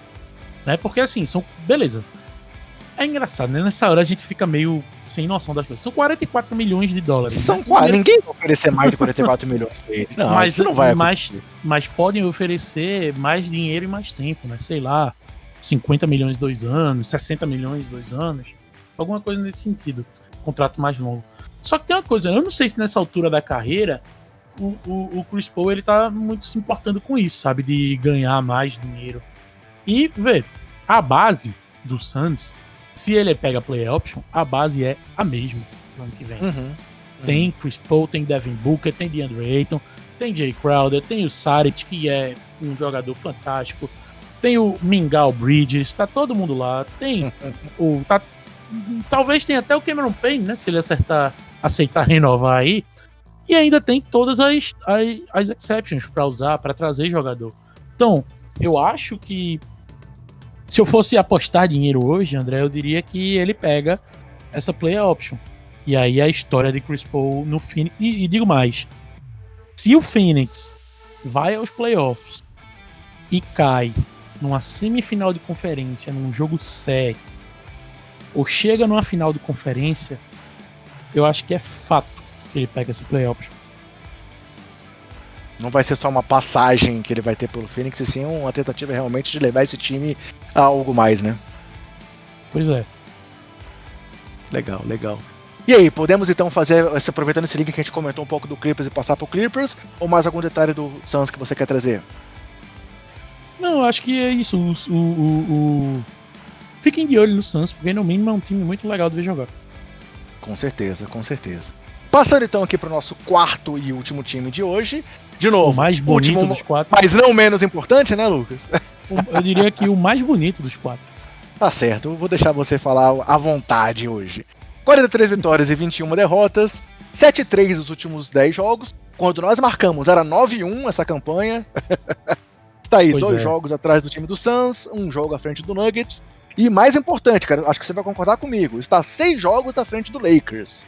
Né? Porque assim, são. Beleza. É engraçado, né? Nessa hora a gente fica meio sem noção das coisas. São 44 milhões de dólares. São né? quase. Ninguém vai oferecer mais de 44 (laughs) milhões pra ele. Não, Mas- não vai mas- mas podem oferecer mais dinheiro e mais tempo, né? Sei lá, 50 milhões dois anos, 60 milhões dois anos, alguma coisa nesse sentido. Contrato mais longo. Só que tem uma coisa, eu não sei se nessa altura da carreira o, o, o Chris Paul ele tá muito se importando com isso, sabe? De ganhar mais dinheiro. E, vê, a base do Suns, se ele pega play option, a base é a mesma no ano que vem. Uhum. Tem Chris Paul, tem Devin Booker, tem DeAndre Ayton, tem Jay Crowder, tem o Saric, que é um jogador fantástico, tem o Mingau Bridges, tá todo mundo lá, tem (laughs) o. Tá, talvez tenha até o Cameron Payne, né? Se ele acertar, aceitar renovar aí. E ainda tem todas as, as, as exceptions para usar, para trazer jogador. Então, eu acho que se eu fosse apostar dinheiro hoje, André, eu diria que ele pega essa play option. E aí a história de Chris Paul no Phoenix. E, e digo mais: se o Phoenix vai aos playoffs e cai numa semifinal de conferência, num jogo 7, ou chega numa final de conferência, eu acho que é fato que ele pega essa play option. Não vai ser só uma passagem que ele vai ter pelo Phoenix, e sim uma tentativa realmente de levar esse time a algo mais, né? Pois é. Legal, legal. E aí, podemos então fazer, aproveitando esse link que a gente comentou um pouco do Clippers e passar pro Clippers, ou mais algum detalhe do Suns que você quer trazer? Não, acho que é isso. O, o, o- o- Fiquem de olho no Suns, porque no mínimo é um time muito legal de ver jogar. Com certeza, com certeza. Passando então aqui pro nosso quarto e último time de hoje. De novo, O mais bonito último, dos quatro. mas não menos importante, né, Lucas? O- Eu diria que o mais bonito dos quatro. Tá certo, vou deixar você falar à vontade hoje. 43 vitórias e 21 derrotas, 7-3 nos últimos 10 jogos. Quando nós marcamos, era 9-1 essa campanha. Está (laughs) aí, Pois dois é. jogos atrás do time do Suns, um jogo à frente do Nuggets. E mais importante, cara, acho que você vai concordar comigo, está seis jogos à frente do Lakers.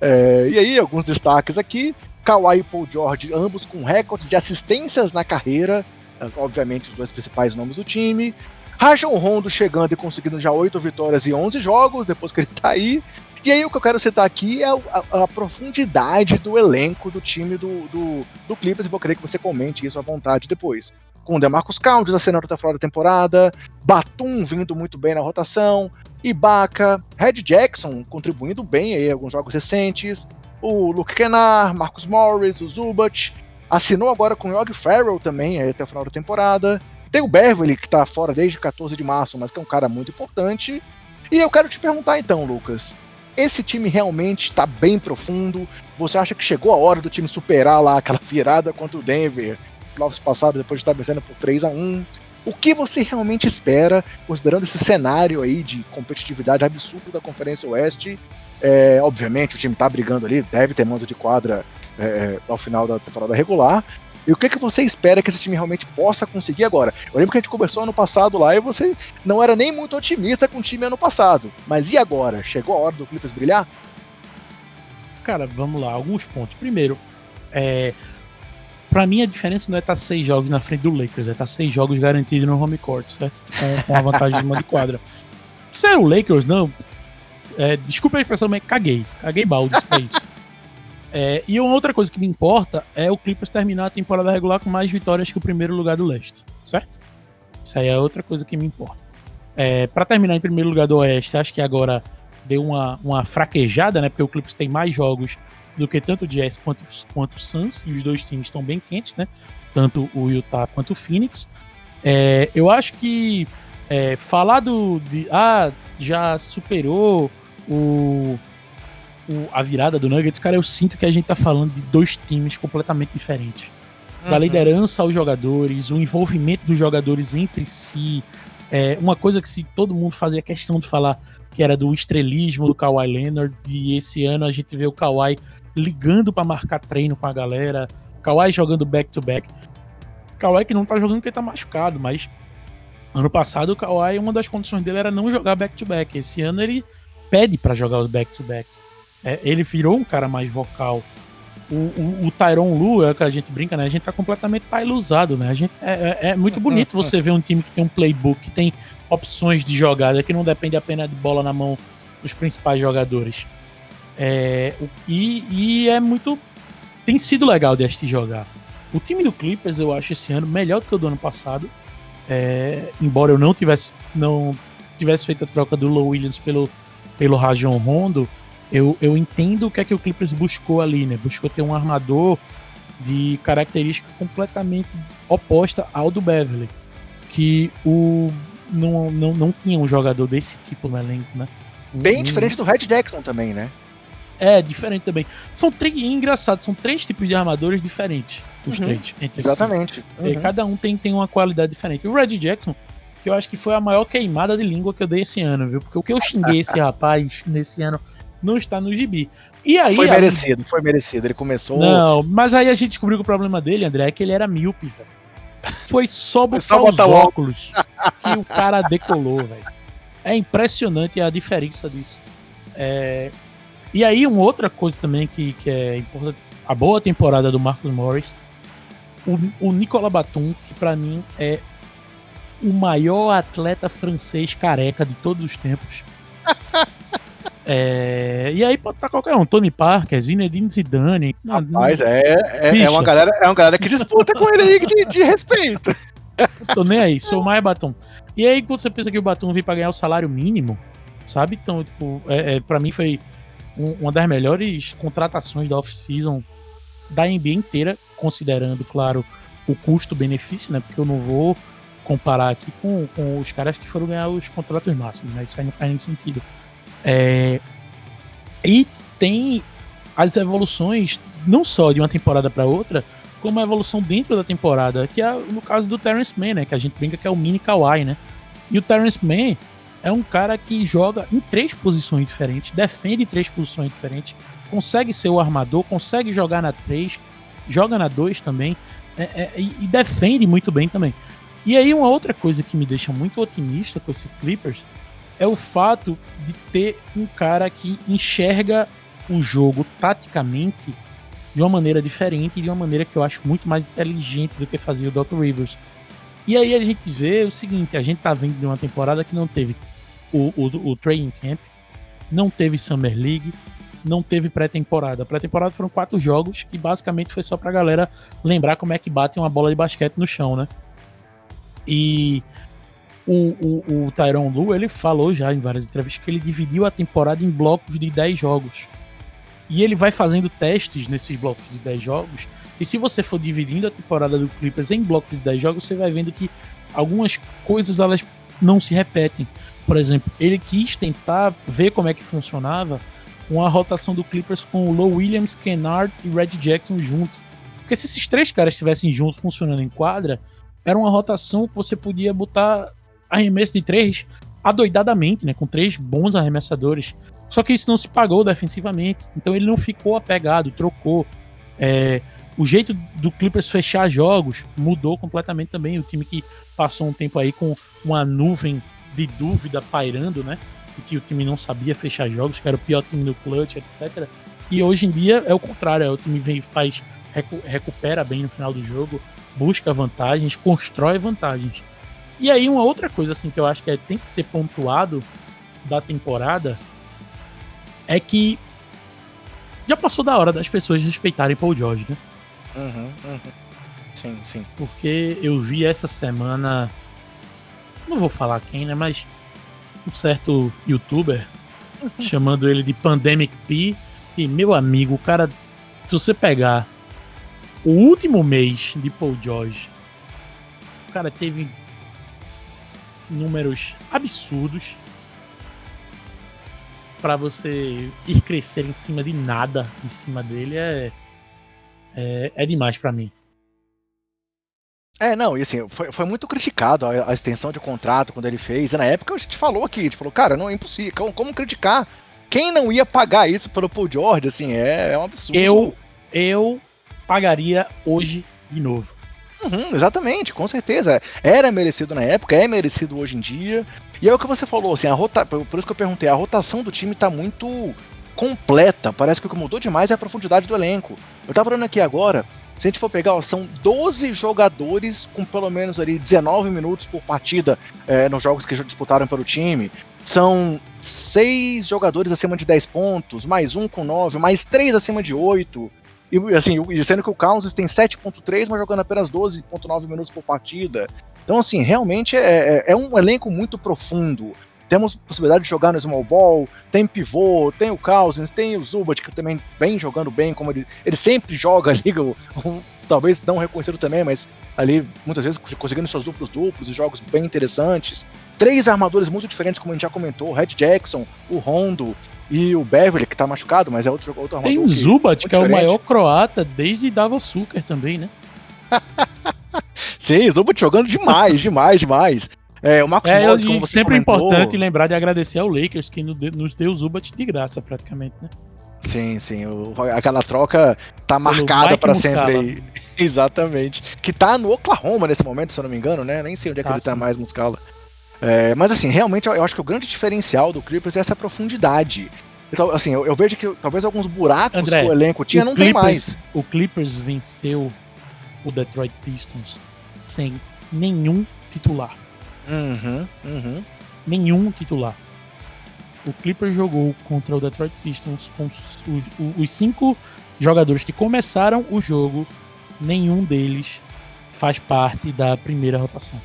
É, e aí, alguns destaques aqui. Kawhi e Paul George, ambos com recordes de assistências na carreira. é, Obviamente, os dois principais nomes do time. Rajon Rondo chegando e conseguindo já 8 vitórias e 11 jogos depois que ele tá aí. E aí o que eu quero citar aqui é a, a profundidade do elenco do time do, do, do Clippers e vou querer que você comente isso à vontade depois. Com o DeMarcus Counts assinando até fora da temporada, Batum vindo muito bem na rotação, Ibaka, Red Jackson contribuindo bem aí alguns jogos recentes, o Luke Kennard, Marcus Morris, o Zubat, assinou agora com o Yogi Farrell também até o final da temporada. Tem o Beverly, que tá fora desde 14 de março, mas que é um cara muito importante. E eu quero te perguntar então, Lucas, esse time realmente está bem profundo? Você acha que chegou a hora do time superar lá aquela (laughs) virada contra o Denver, playoffs passado, depois de estar vencendo por 3 a 1 O que você realmente espera, considerando esse cenário aí de competitividade absurdo da Conferência Oeste? É, obviamente, o time está brigando ali, deve ter mando de quadra é, ao final da temporada regular, e o que, que você espera que esse time realmente possa conseguir agora? Eu lembro que a gente conversou ano passado lá e você não era nem muito otimista com o time ano passado. Mas e agora? Chegou a hora do Clippers brilhar? Cara, vamos lá, alguns pontos. Primeiro, é, para mim a diferença não é estar tá seis jogos na frente do Lakers, é estar tá seis jogos garantidos no home court, certo? Com, com a vantagem de uma de quadra. Se é o Lakers, não. É, desculpa a expressão, mas caguei. Caguei balde pra isso. É, e uma outra coisa que me importa é o Clippers terminar a temporada regular com mais vitórias que o primeiro lugar do leste, certo? Isso aí é outra coisa que me importa. É, para terminar em primeiro lugar do oeste, acho que agora deu uma, uma fraquejada, né? Porque o Clippers tem mais jogos do que tanto o Jazz quanto, quanto o Suns, e os dois times estão bem quentes, né? Tanto o Utah quanto o Phoenix. É, eu acho que é, falar do. De, ah, já superou o o, a virada do Nuggets, cara, eu sinto que a gente tá falando de dois times completamente diferentes. Uhum. Da liderança aos jogadores, o envolvimento dos jogadores entre si. É, uma coisa que se todo mundo fazia questão de falar que era do estrelismo do Kawhi Leonard, e esse ano a gente vê o Kawhi ligando para marcar treino com a galera, Kawhi jogando back-to-back. -back. Kawhi que não tá jogando porque tá machucado, mas ano passado o Kawhi, uma das condições dele era não jogar back-to-back. -back. Esse ano ele pede para jogar os back-to-backs. É, ele virou um cara mais vocal. O, o, o Tyron Lu, é o que a gente brinca, né? A gente tá completamente pailuzado, né? A gente, é, é, é muito bonito (laughs) você ver um time que tem um playbook, que tem opções de jogada, que não depende apenas de bola na mão dos principais jogadores. É, e, e é muito. Tem sido legal de assistir jogar. O time do Clippers eu acho esse ano melhor do que o do ano passado. É, embora eu não tivesse, não tivesse feito a troca do Low Williams pelo, pelo Rajon Rondo, eu, eu entendo o que é que o Clippers buscou ali, né? Buscou ter um armador de característica completamente oposta ao do Beverly. Que o não, não, não tinha um jogador desse tipo no elenco, né? Bem um, diferente do Red Jackson também, né? É, diferente também. São três. Engraçado, são três tipos de armadores diferentes. Os uhum, três. Entre exatamente. Si. Uhum. Cada um tem, tem uma qualidade diferente. O Red Jackson, que eu acho que foi a maior queimada de língua que eu dei esse ano, viu? Porque o que eu xinguei esse rapaz nesse ano não está no gibi. E aí. Foi merecido, foi merecido. Ele começou. Não, mas aí a gente descobriu que o problema dele, André, é que ele era míope, velho. Foi só botar, só botar os óculos que o cara decolou, velho. É impressionante a diferença disso. É... E aí, uma outra coisa também que, que é importante: a boa temporada do Marcos Morris. O, o Nicolas Batum, que para mim é o maior atleta francês careca de todos os tempos. (laughs) É, e aí pode estar qualquer um, Tony Parker, Zinedine Zidane. Rapaz, é, é, é, uma galera, é uma galera que disputa com ele aí de, de respeito. Tô nem aí, sou mais Batom. E aí você pensa que o Batom veio pra ganhar o salário mínimo, sabe? Então, tipo, é, é, pra mim foi um, uma das melhores contratações da off-season da NBA inteira, considerando, claro, o custo-benefício, né? Porque eu não vou comparar aqui com, com os caras que foram ganhar os contratos máximos, né? Isso aí não faz nem sentido. É, e tem as evoluções, não só de uma temporada para outra, como a evolução dentro da temporada, que é no caso do Terrence Mann, né? Que a gente brinca que é o mini Kawhi, né? E o Terrence Mann é um cara que joga em três posições diferentes, defende três posições diferentes, consegue ser o armador, consegue jogar na três, joga na dois também, é, é, e defende muito bem também. E aí uma outra coisa que me deixa muito otimista com esse Clippers é o fato de ter um cara que enxerga o jogo taticamente de uma maneira diferente e de uma maneira que eu acho muito mais inteligente do que fazia o Doc Rivers. E aí a gente vê o seguinte, a gente tá vindo de uma temporada que não teve o, o, o training camp, não teve Summer League, não teve pré-temporada. Pré-temporada foram quatro jogos que basicamente foi só pra galera lembrar como é que bate uma bola de basquete no chão, né? E o, o, o Tyron Lu, ele falou já em várias entrevistas que ele dividiu a temporada em blocos de 10 jogos. E ele vai fazendo testes nesses blocos de 10 jogos. E se você for dividindo a temporada do Clippers em blocos de 10 jogos, você vai vendo que algumas coisas elas não se repetem. Por exemplo, ele quis tentar ver como é que funcionava uma rotação do Clippers com o Low Williams, Kennard e Red Jackson juntos. Porque se esses três caras estivessem juntos funcionando em quadra, era uma rotação que você podia botar arremesso de três adoidadamente, né? Com três bons arremessadores. Só que isso não se pagou defensivamente. Então ele não ficou apegado, trocou. É, o jeito do Clippers fechar jogos mudou completamente também. O time que passou um tempo aí com uma nuvem de dúvida pairando, né? E que o time não sabia fechar jogos, que era o pior time no clutch, etc. E hoje em dia é o contrário, é o time vem faz recupera bem no final do jogo, busca vantagens, constrói vantagens. E aí uma outra coisa assim que eu acho que é, tem que ser pontuado da temporada é que já passou da hora das pessoas respeitarem Paul George, né? Uhum, uhum. Sim, sim. Porque eu vi essa semana, não vou falar quem, né? Mas um certo youtuber uhum. chamando ele de Pandemic P. E meu amigo, o cara, se você pegar o último mês de Paul George, o cara teve números absurdos para você ir crescer em cima de nada em cima dele é é, é demais para mim. É, não, e assim, foi, foi muito criticado a, a, extensão de contrato quando ele fez. E na época a gente falou aqui, a gente falou, cara, não é impossível. Como, como criticar? Quem não ia pagar isso pelo Paul George? Assim, é, é um absurdo. Eu, eu pagaria hoje de novo. Uhum, exatamente, com certeza. Era merecido na época, é merecido hoje em dia. E é o que você falou, assim, a rota... por isso que eu perguntei, a rotação do time tá muito completa. Parece que o que mudou demais é a profundidade do elenco. Eu tava olhando aqui agora, se a gente for pegar, ó, são 12 jogadores com pelo menos ali 19 minutos por partida é, nos jogos que já disputaram pelo time. São seis jogadores acima de 10 pontos, mais um com 9, mais três acima de 8. E assim, sendo que o Kansas tem 7.3, mas jogando apenas 12.9 minutos por partida. Então, assim, realmente é, é, é, um elenco muito profundo. Temos possibilidade de jogar no small ball, tem pivô, tem o Cousins, tem o Zubat, que também vem jogando bem, como ele, ele sempre joga (laughs) ali, talvez não reconhecido também, mas ali muitas vezes conseguindo seus duplos duplos e jogos bem interessantes. Três armadores muito diferentes, como a gente já comentou, o Red Jackson, o Rondo, e o Beverly, que tá machucado, mas é outro, outro Tem o Zubat, que, é o maior croata desde Davos Suker também, né? (laughs) Sim, Zubat jogando demais, demais, demais. É, o Marcos é, Morris, sempre é importante lembrar de agradecer ao Lakers, que nos deu o Zubat de graça, praticamente, né? Sim, sim. O, aquela troca tá marcada para sempre aí. (laughs) Exatamente. Que tá no Oklahoma nesse momento, se eu não me engano, né? Nem sei onde é que ah, ele tá sim. tá mais Muscala. É, mas assim, realmente eu acho que o grande diferencial do Clippers é essa profundidade. Então, assim, eu, eu vejo que talvez alguns buracos André, que o elenco tinha o não Clippers, tem mais. O Clippers venceu o Detroit Pistons sem nenhum titular. Uhum, uhum. Nenhum titular. O Clippers jogou contra o Detroit Pistons com os, os, os cinco jogadores que começaram o jogo, nenhum deles faz parte da primeira rotação.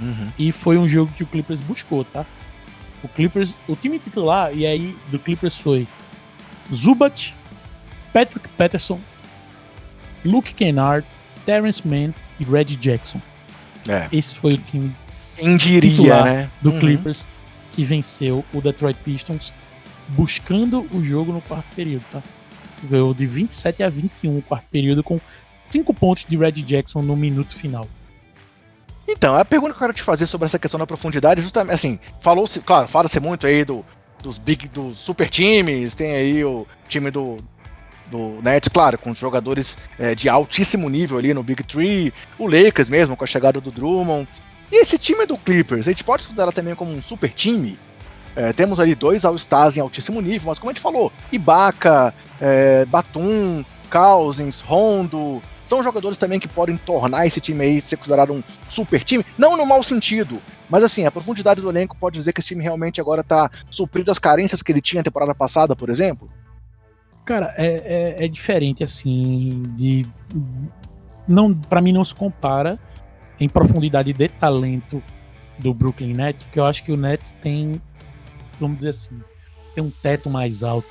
Uhum. E foi um jogo que o Clippers buscou, tá? O Clippers, o time titular, e aí do Clippers foi Zubat, Patrick Patterson, Luke Kennard, Terrence Mann e Reggie Jackson. É. Esse foi o time diria, titular né? do uhum. Clippers que venceu o Detroit Pistons buscando o jogo no quarto período, tá? Ganhou de 27 a 21 no quarto período com 5 pontos de Reggie Jackson no minuto final. Então, a pergunta que eu quero te fazer sobre essa questão da profundidade, justamente assim, falou-se, claro, fala-se muito aí do, dos big, dos super times, tem aí o time do, do Nets, claro, com jogadores é, de altíssimo nível ali no Big Three, o Lakers mesmo, com a chegada do Drummond. E esse time do Clippers, a gente pode considerar também como um super time? É, temos ali dois All-Stars em altíssimo nível, mas como a gente falou, Ibaka, é, Batum, Cousins, Rondo, são jogadores também que podem tornar esse time aí ser considerado um super time, não no mau sentido, mas assim, a profundidade do elenco pode dizer que esse time realmente agora tá suprindo as carências que ele tinha na temporada passada, por exemplo? Cara, é, é, é diferente, assim, de. Não, para mim não se compara em profundidade de talento do Brooklyn Nets, porque eu acho que o Nets tem, vamos dizer assim, tem um teto mais alto,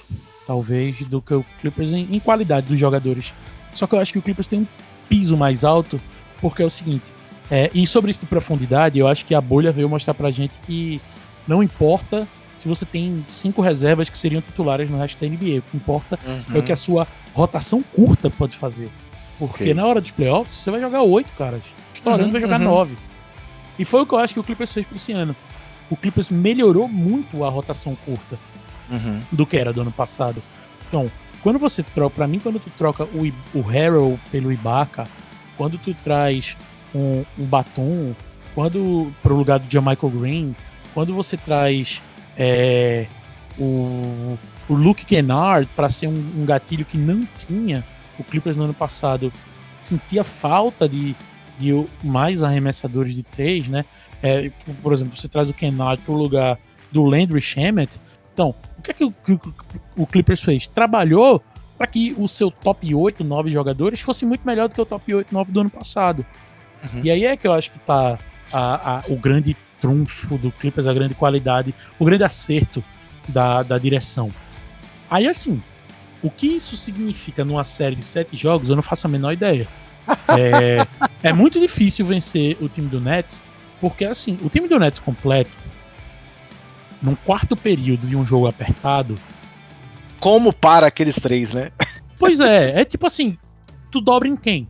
talvez, do que o Clippers em, em qualidade dos jogadores. Só que eu acho que o Clippers tem um piso mais alto, porque é o seguinte, é, e sobre isso de profundidade, eu acho que a bolha veio mostrar pra gente que não importa se você tem cinco reservas que seriam titulares no resto da NBA. O que importa uhum. é o que a sua rotação curta pode fazer. Porque okay. na hora dos playoffs, você vai jogar oito, caras. Estourando, uhum, vai jogar uhum. nove. E foi o que eu acho que o Clippers fez para esse ano. O Clippers melhorou muito a rotação curta uhum. do que era do ano passado. Então, quando você troca, para mim, quando tu troca o, o Harrell pelo Ibaka, quando tu traz um, um Batum, quando pro lugar do Michael Green, quando você traz é, o, o Luke Kennard para ser um, um, gatilho que não tinha o Clippers no ano passado, sentia falta de, de mais arremessadores de três, né? É, por exemplo, você traz o Kennard para o lugar do Landry Shamet. Então, o que é que o, que o Clippers fez? Trabalhou para que o seu top 8, 9 jogadores fosse muito melhor do que o top 8, 9 do ano passado. Uhum. E aí é que eu acho que tá a, a, o grande trunfo do Clippers, a grande qualidade, o grande acerto da, da direção. Aí assim, o que isso significa numa série de sete jogos, eu não faço a menor ideia. (laughs) É, é muito difícil vencer o time do Nets, porque assim, o time do Nets completo, num quarto período de um jogo apertado. Como para aqueles três, né? Pois é, é tipo assim, tu dobra em quem?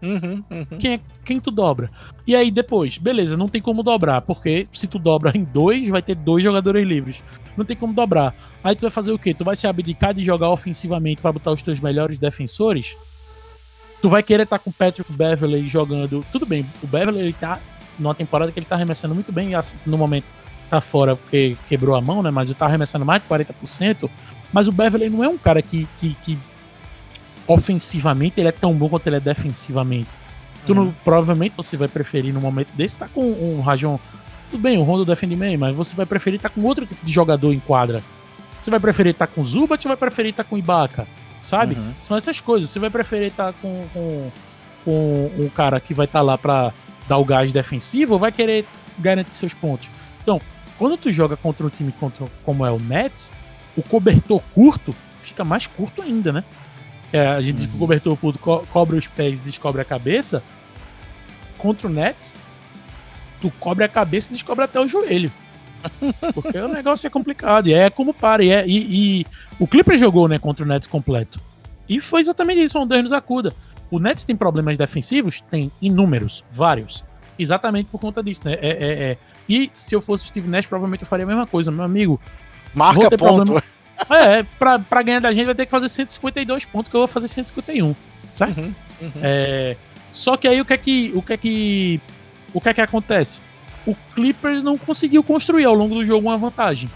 Uhum, uhum. Quem, é, quem tu dobra? E aí depois, beleza, não tem como dobrar, porque se tu dobra em dois, vai ter dois jogadores livres. Não tem como dobrar. Aí tu vai fazer o quê? Tu vai se abdicar de jogar ofensivamente para botar os teus melhores defensores? Tu vai querer estar tá com o Patrick Beverley jogando. Tudo bem, o Beverley ele tá numa temporada que ele tá arremessando muito bem, assim, no momento tá fora porque quebrou a mão, né? Mas ele tá arremessando mais de 40%. Mas o Beverley não é um cara que, que, que ofensivamente ele é tão bom quanto ele é defensivamente. Tu não, uhum. provavelmente você vai preferir no momento desse tá com um Rajon. Tudo bem, o Rondo defende bem, mas você vai preferir estar tá com outro tipo de jogador em quadra. Você vai preferir estar tá com o Zubat ou vai preferir estar tá com o Ibaka? sabe? Uhum. São essas coisas. Você vai preferir estar tá com, com, com um cara que vai estar tá lá para dar o gás defensivo ou vai querer garantir seus pontos? Então, quando tu joga contra um time contra, como é o Nets, o cobertor curto fica mais curto ainda, né? É, a gente uhum. diz que o uhum. cobertor curto co cobre os pés e descobre a cabeça. Contra o Nets, tu cobre a cabeça e descobre até o joelho. (laughs) Porque o negócio é complicado. E é como para. E, é, e, e o Clippers jogou né, contra o Nets completo. E foi exatamente isso, um Deus nos acuda. O Nets tem problemas defensivos? Tem inúmeros, vários. Exatamente por conta disso, né? É, é, é. E se eu fosse Steve Nash, provavelmente eu faria a mesma coisa, meu amigo. Marca ponto. Problema... É, pra, pra ganhar da gente vai ter que fazer 152 pontos, que eu vou fazer 151. Certo? Uhum, uhum. É, só que aí o que é que. O que é que. O que é que acontece? o Clippers não conseguiu construir ao longo do jogo uma vantagem.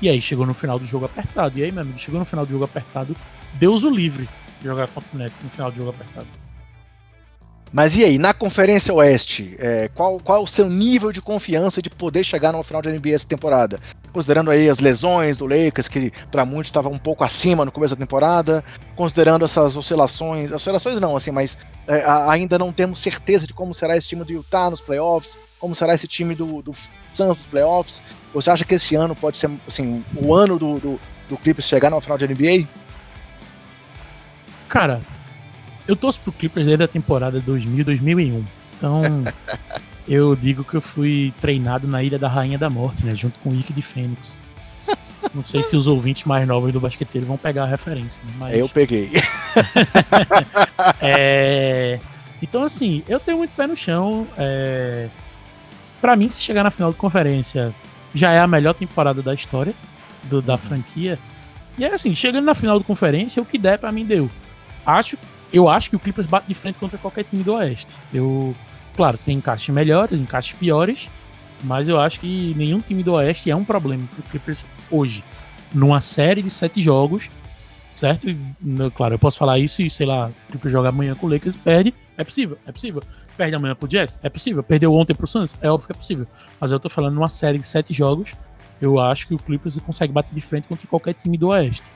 E aí chegou no final do jogo apertado. E aí, meu amigo, chegou no final do jogo apertado, Deus o livre de jogar contra o Nets no final do jogo apertado. Mas e aí, na Conferência Oeste, é, qual, qual é o seu nível de confiança de poder chegar no final de NBA essa temporada? Considerando aí as lesões do Lakers, que para muitos estava um pouco acima no começo da temporada, considerando essas oscilações, oscilações não, assim, mas é, ainda não temos certeza de como será esse time do Utah nos playoffs, como será esse time do, do Suns nos playoffs. Você acha que esse ano pode ser assim, o ano do, do, do Clippers chegar no final de NBA? Cara, eu torço pro Clippers desde a temporada 2000, 2001. Então, (laughs) eu digo que eu fui treinado na Ilha da Rainha da Morte, né? Junto com o Ike de Fênix. Não sei se os ouvintes mais novos do basqueteiro vão pegar a referência, né? mas... Eu peguei. (laughs) é... Então, assim, eu tenho muito pé no chão. É... Para mim, se chegar na final de conferência, já é a melhor temporada da história do, da uhum. franquia. E é assim, chegando na final de conferência, o que der para mim deu. Acho eu acho que o Clippers bate de frente contra qualquer time do Oeste. Eu, claro, tem encaixes melhores, encaixes piores, mas eu acho que nenhum time do Oeste é um problema para o Clippers hoje. Numa série de sete jogos, certo? Claro, eu posso falar isso e, sei lá, tipo, joga amanhã com o Lakers e perde. É possível, é possível. Perde amanhã pro Jazz? É possível. Perdeu ontem pro Suns? É óbvio que é possível. Mas eu tô falando numa série de sete jogos, eu acho que o Clippers consegue bater de frente contra qualquer time do Oeste.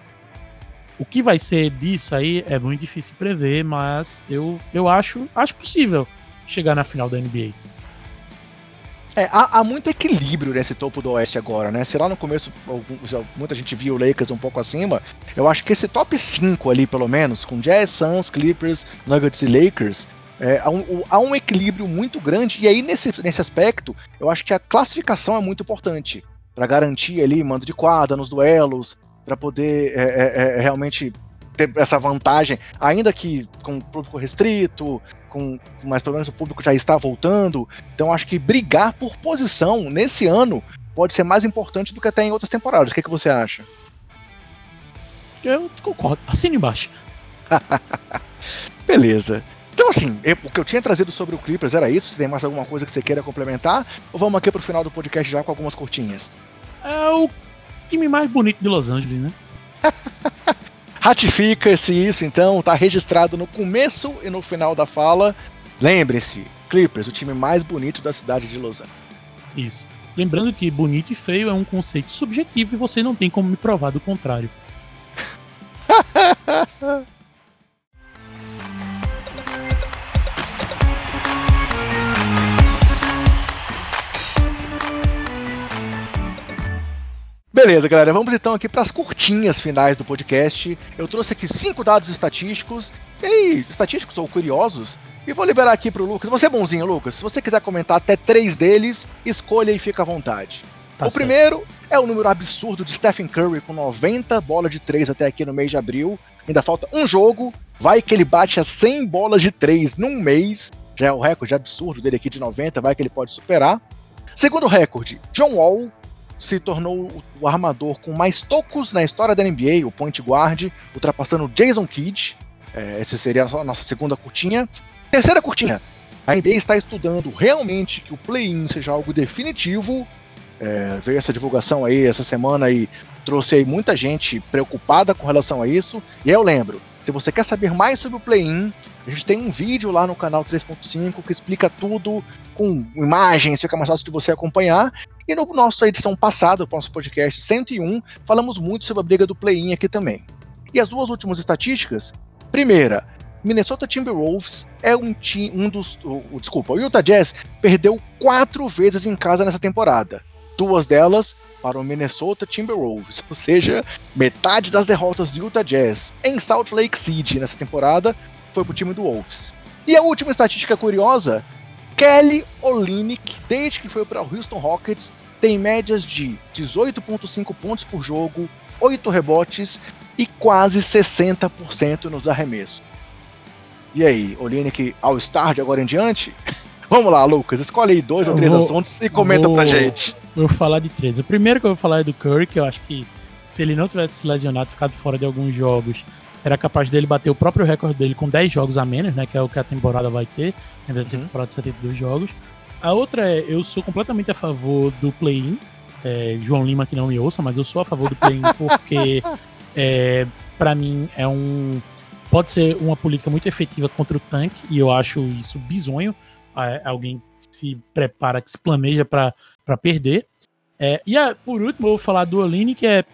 O que vai ser disso aí é muito difícil prever, mas eu, eu acho, acho possível chegar na final da NBA. É, há, há, muito equilíbrio nesse topo do Oeste agora, né? Se lá no começo muita gente viu o Lakers um pouco acima, eu acho que esse top 5 ali, pelo menos, com Jazz, Suns, Clippers, Nuggets e Lakers, é, há, um, há, um, equilíbrio muito grande. E aí, nesse, nesse aspecto, eu acho que a classificação é muito importante para garantir ali mando de quadra nos duelos, para poder é, é, é, realmente ter essa vantagem, ainda que com público restrito, com, mas pelo menos o público já está voltando. Então acho que brigar por posição nesse ano pode ser mais importante do que até em outras temporadas. O que, é que você acha? Eu concordo. Assina embaixo. (laughs) Beleza. Então, assim, eu, o que eu tinha trazido sobre o Clippers era isso. Se tem mais alguma coisa que você queira complementar, ou vamos aqui pro final do podcast já com algumas curtinhas? É o time mais bonito de Los Angeles, né? (laughs) Ratifica-se isso, então, tá registrado no começo e no final da fala. Lembre-se, Clippers, o time mais bonito da cidade de Los Angeles. Isso. Lembrando que bonito e feio é um conceito subjetivo e você não tem como me provar do contrário. (laughs) Beleza, galera, vamos então aqui para as curtinhas finais do podcast. Eu trouxe aqui cinco dados estatísticos, e estatísticos ou curiosos, e vou liberar aqui para o Lucas. Você é bonzinho, Lucas. Se você quiser comentar até três deles, escolha e fica à vontade. Tá o certo. primeiro é o número absurdo de Stephen Curry com 90 bolas de três até aqui no mês de abril. Ainda falta um jogo, vai que ele bate a 100 bolas de três num mês. Já é o recorde absurdo dele aqui de 90, vai que ele pode superar. Segundo recorde, John Wall se tornou o armador com mais tocos na história da NBA, o point guard, ultrapassando Jason Kidd. É, essa seria a nossa segunda curtinha. Terceira curtinha. A NBA está estudando realmente que o play-in seja algo definitivo. É, veio essa divulgação aí essa semana e trouxe aí muita gente preocupada com relação a isso. E aí eu lembro, se você quer saber mais sobre o play-in, a gente tem um vídeo lá no canal 3.5 que explica tudo com imagens, fica mais fácil de você acompanhar. E no nossa edição passada, o nosso podcast 101, falamos muito sobre a briga do play-in aqui também. E as duas últimas estatísticas. Primeira, Minnesota Timberwolves é um time, um dos, o, desculpa, o Utah Jazz perdeu quatro vezes em casa nessa temporada. Duas delas para o Minnesota Timberwolves, ou seja, metade das derrotas do Utah Jazz em Salt Lake City nessa temporada foi para o time do Wolves. E a última estatística curiosa Kelly Olynyk, desde que foi para o Houston Rockets, tem médias de 18,5 pontos por jogo, 8 rebotes e quase 60% nos arremessos. E aí, Olynyk All-Star de agora em diante? (laughs) Vamos lá, Lucas, escolhe aí dois ou três vou, assuntos e comenta vou, pra gente. Vou falar de três. O primeiro que eu vou falar é do Curry, que eu acho que se ele não tivesse se lesionado, ficado fora de alguns jogos, era capaz dele bater o próprio recorde dele com 10 jogos a menos, né? Que é o que a temporada vai ter, ainda tem uhum. temporada de 72 jogos. A outra é, eu sou completamente a favor do play-in. É, João Lima que não me ouça, mas eu sou a favor do play-in (laughs) porque é, para mim é um pode ser uma política muito efetiva contra o tanque e eu acho isso bizonho. É, alguém se prepara, que se planeja para perder. É, e a, por último, eu vou falar do Aline, que é.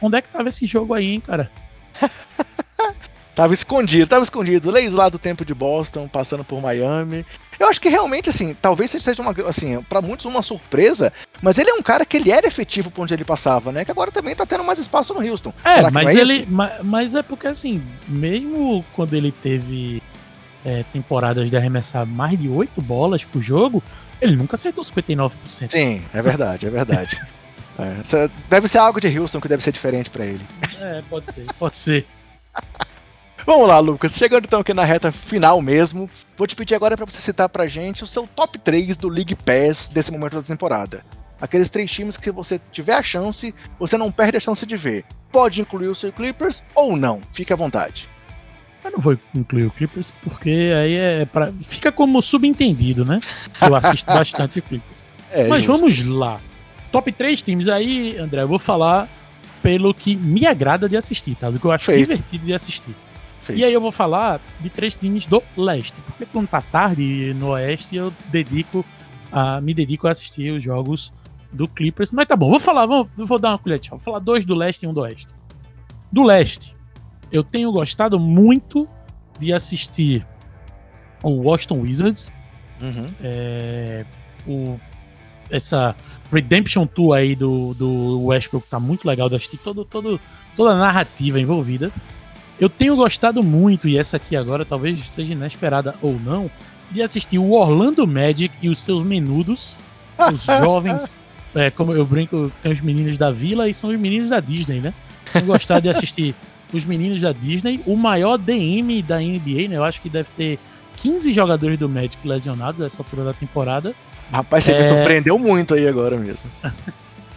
Onde é que tava esse jogo aí, hein, cara? (laughs) tava escondido, tava escondido. Leis lá do tempo de Boston, passando por Miami. Eu acho que realmente, assim, talvez seja uma, assim, para muitos uma surpresa, mas ele é um cara que ele era efetivo por onde ele passava, né? Que agora também tá tendo mais espaço no Houston. É, mas é ele, mas, mas, é porque assim, mesmo quando ele teve é, temporadas de arremessar mais de 8 bolas por jogo, ele nunca acertou 59%. Sim, é verdade, é verdade. (laughs) É, deve ser algo de Houston que deve ser diferente para ele. É, pode ser, pode ser. (laughs) Vamos lá, Lucas. Chegando então aqui na reta final mesmo, vou te pedir agora para você citar pra gente o seu top 3 do League Pass desse momento da temporada. Aqueles três times que, se você tiver a chance, você não perde a chance de ver. Pode incluir o seu Clippers ou não, fique à vontade. Eu não vou incluir o Clippers porque aí é para fica como subentendido, né? Eu assisto (laughs) bastante o Clippers. É, Mas justo. vamos lá top 3 times aí, André, eu vou falar pelo que me agrada de assistir, tá? Do que eu acho Feito. divertido de assistir. Feito. E aí eu vou falar de três times do leste, porque quando tá tarde no oeste eu dedico a, me dedico a assistir os jogos do Clippers. Mas tá bom, vou falar, vou, vou dar uma colher de chá. Vou falar dois do leste e um do oeste. Do leste, eu tenho gostado muito de assistir o Washington Wizards, Uhum. é, o, essa Redemption Tour aí do, do Westbrook tá muito legal de assistir, todo, todo, toda a narrativa envolvida. Eu tenho gostado muito, e essa aqui agora talvez seja inesperada ou não, de assistir o Orlando Magic e os seus menudos, os (laughs) jovens. É, como eu brinco, tem os meninos da vila e são os meninos da Disney, né? Eu gostar de assistir (laughs) os meninos da Disney, o maior DM da NBA, né? Eu acho que deve ter 15 jogadores do Magic lesionados a essa altura da temporada. Rapaz, você É. me surpreendeu muito aí agora mesmo. (laughs)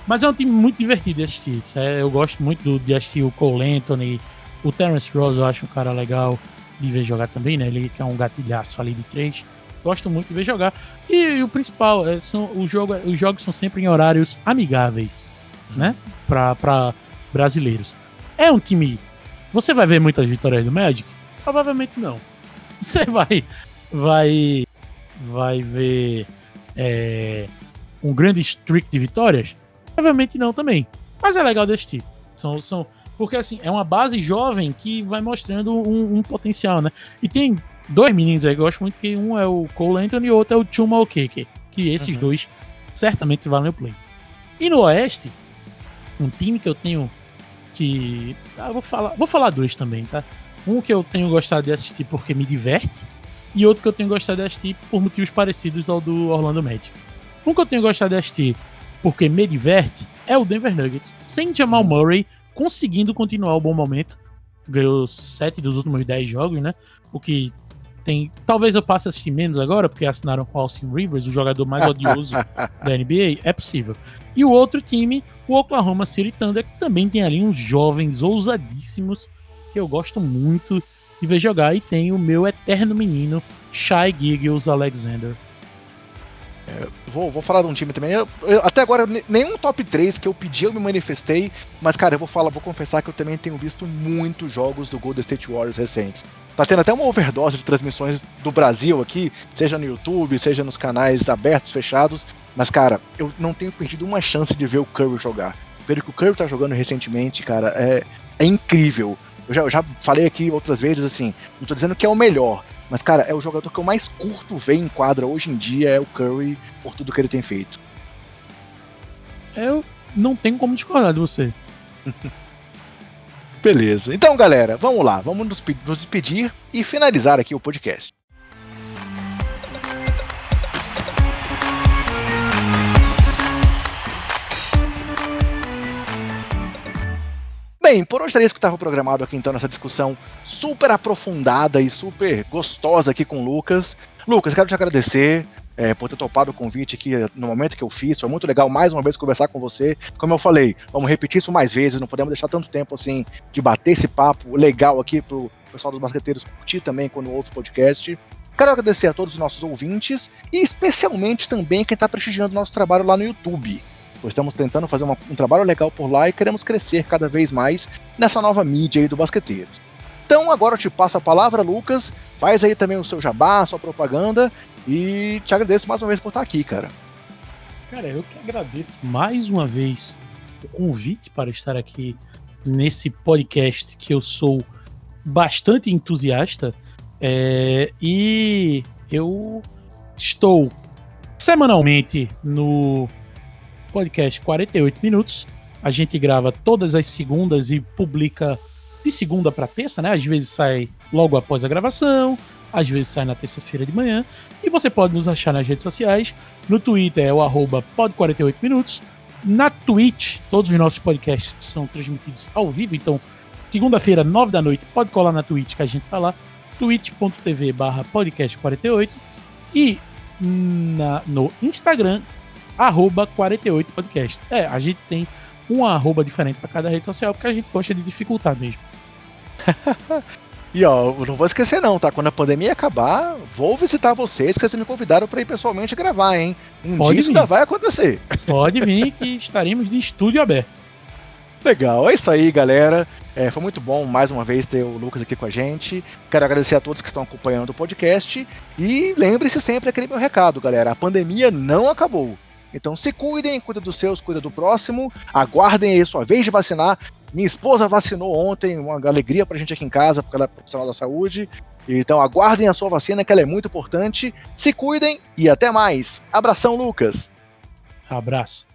Mas é um time muito divertido de assistir. isso é- eu gosto muito do- de assistir o Cole Anthony, o Terence Ross, eu acho um cara legal de ver jogar também, né? Ele que é um gatilhaço ali de três. Gosto muito de ver jogar. E, e o principal, é, são, o jogo, os jogos são sempre em horários amigáveis, né? Para brasileiros. É um time. Você vai ver muitas vitórias do Magic? Provavelmente não. (laughs) Você vai. Vai. Vai ver. É, um grande streak de vitórias? Provavelmente não também. Mas é legal de assistir. São, são, porque assim, é uma base jovem que vai mostrando um, um potencial, né? E tem dois meninos aí que eu gosto muito, que um é o Cole Anthony e o outro é o Chuma Okeke. Que esses Uhum. dois certamente valem o play. E no Oeste, um time que eu tenho que. Ah, vou falar, vou falar dois também, tá? Um que eu tenho gostado de assistir porque me diverte, e outro que eu tenho gostado de assistir por motivos parecidos ao do Orlando Magic. Um que eu tenho gostado de assistir porque me diverte é o Denver Nuggets. Sem Jamal Murray conseguindo continuar o bom momento. Ganhou sete dos últimos 10 jogos, né? O que tem. Talvez eu passe a assistir menos agora, porque assinaram com o Austin Rivers, o jogador mais odioso (laughs) da NBA. É possível. E o outro time, o Oklahoma City Thunder, que também tem ali uns jovens ousadíssimos que eu gosto muito de ver jogar. E tem o meu eterno menino, Shai Giggs Alexander. Vou, vou falar de um time também. Eu- eu- até agora, ne- nenhum top 3 que eu pedi eu me manifestei. Mas, cara, eu vou falar, vou confessar que eu também tenho visto muitos jogos do Golden State Warriors recentes. Tá tendo até uma overdose de transmissões do Brasil aqui, seja no YouTube, seja nos canais abertos, fechados. Mas, cara, eu não tenho perdido uma chance de ver o Curry jogar. Ver o que o Curry tá jogando recentemente, cara, é, é incrível. Eu já, eu já falei aqui outras vezes, assim, não tô dizendo que é o melhor, mas, cara, é o jogador que eu mais curto ver em quadra hoje em dia, é o Curry, por tudo que ele tem feito. Eu não tenho como discordar de você. (laughs) Beleza. Então, galera, vamos lá. Vamos nos, nos despedir e finalizar aqui o podcast. Bem, por hoje era isso que estava programado aqui então nessa discussão super aprofundada e super gostosa aqui com o Lucas. Lucas, quero te agradecer é, por ter topado o convite aqui no momento que eu fiz. Foi muito legal mais uma vez conversar com você. Como eu falei, vamos repetir isso mais vezes, não podemos deixar tanto tempo assim de bater esse papo legal aqui pro pessoal dos basqueteiros curtir também quando ouve o podcast. Quero agradecer a todos os nossos ouvintes e especialmente também quem está prestigiando o nosso trabalho lá no YouTube. Pois estamos tentando fazer uma- um trabalho legal por lá e queremos crescer cada vez mais nessa nova mídia aí do Basqueteiros. Então agora eu te passo a palavra, Lucas. Faz aí também o seu jabá, a sua propaganda e te agradeço mais uma vez por estar aqui, cara. Cara, eu que agradeço mais uma vez o convite para estar aqui nesse podcast que eu sou bastante entusiasta. É, e eu estou semanalmente no podcast 48 Minutos. A gente grava todas as segundas e publica de segunda para terça, né? Às vezes sai logo após a gravação, às vezes sai na terça-feira de manhã. E você pode nos achar nas redes sociais. No Twitter é o arroba pod48 minutos. Na Twitch, todos os nossos podcasts são transmitidos ao vivo, então segunda-feira, 9 da noite, pode colar na Twitch que a gente tá lá, twitch.tv barra podcast48 e na, no Instagram, arroba 48podcast. É, a gente tem um arroba diferente para cada rede social, porque a gente gosta de dificultar mesmo. (laughs) E ó, eu não vou esquecer não, tá? Quando a pandemia acabar, vou visitar vocês, que vocês me convidaram para ir pessoalmente gravar, hein? Um Pode dia isso vir. ainda vai acontecer. (laughs) Pode vir que estaremos de estúdio aberto. Legal, é isso aí, galera. É, foi muito bom mais uma vez ter o Lucas aqui com a gente. Quero agradecer a todos que estão acompanhando o podcast. E lembre-se sempre aquele meu recado, galera: a pandemia não acabou. Então se cuidem, cuida dos seus, cuida do próximo. Aguardem aí sua vez de vacinar. Minha esposa vacinou ontem, uma alegria pra gente aqui em casa, porque ela é profissional da saúde. Então aguardem a sua vacina, que ela é muito importante. Se cuidem e até mais. Abração, Lucas. Abraço.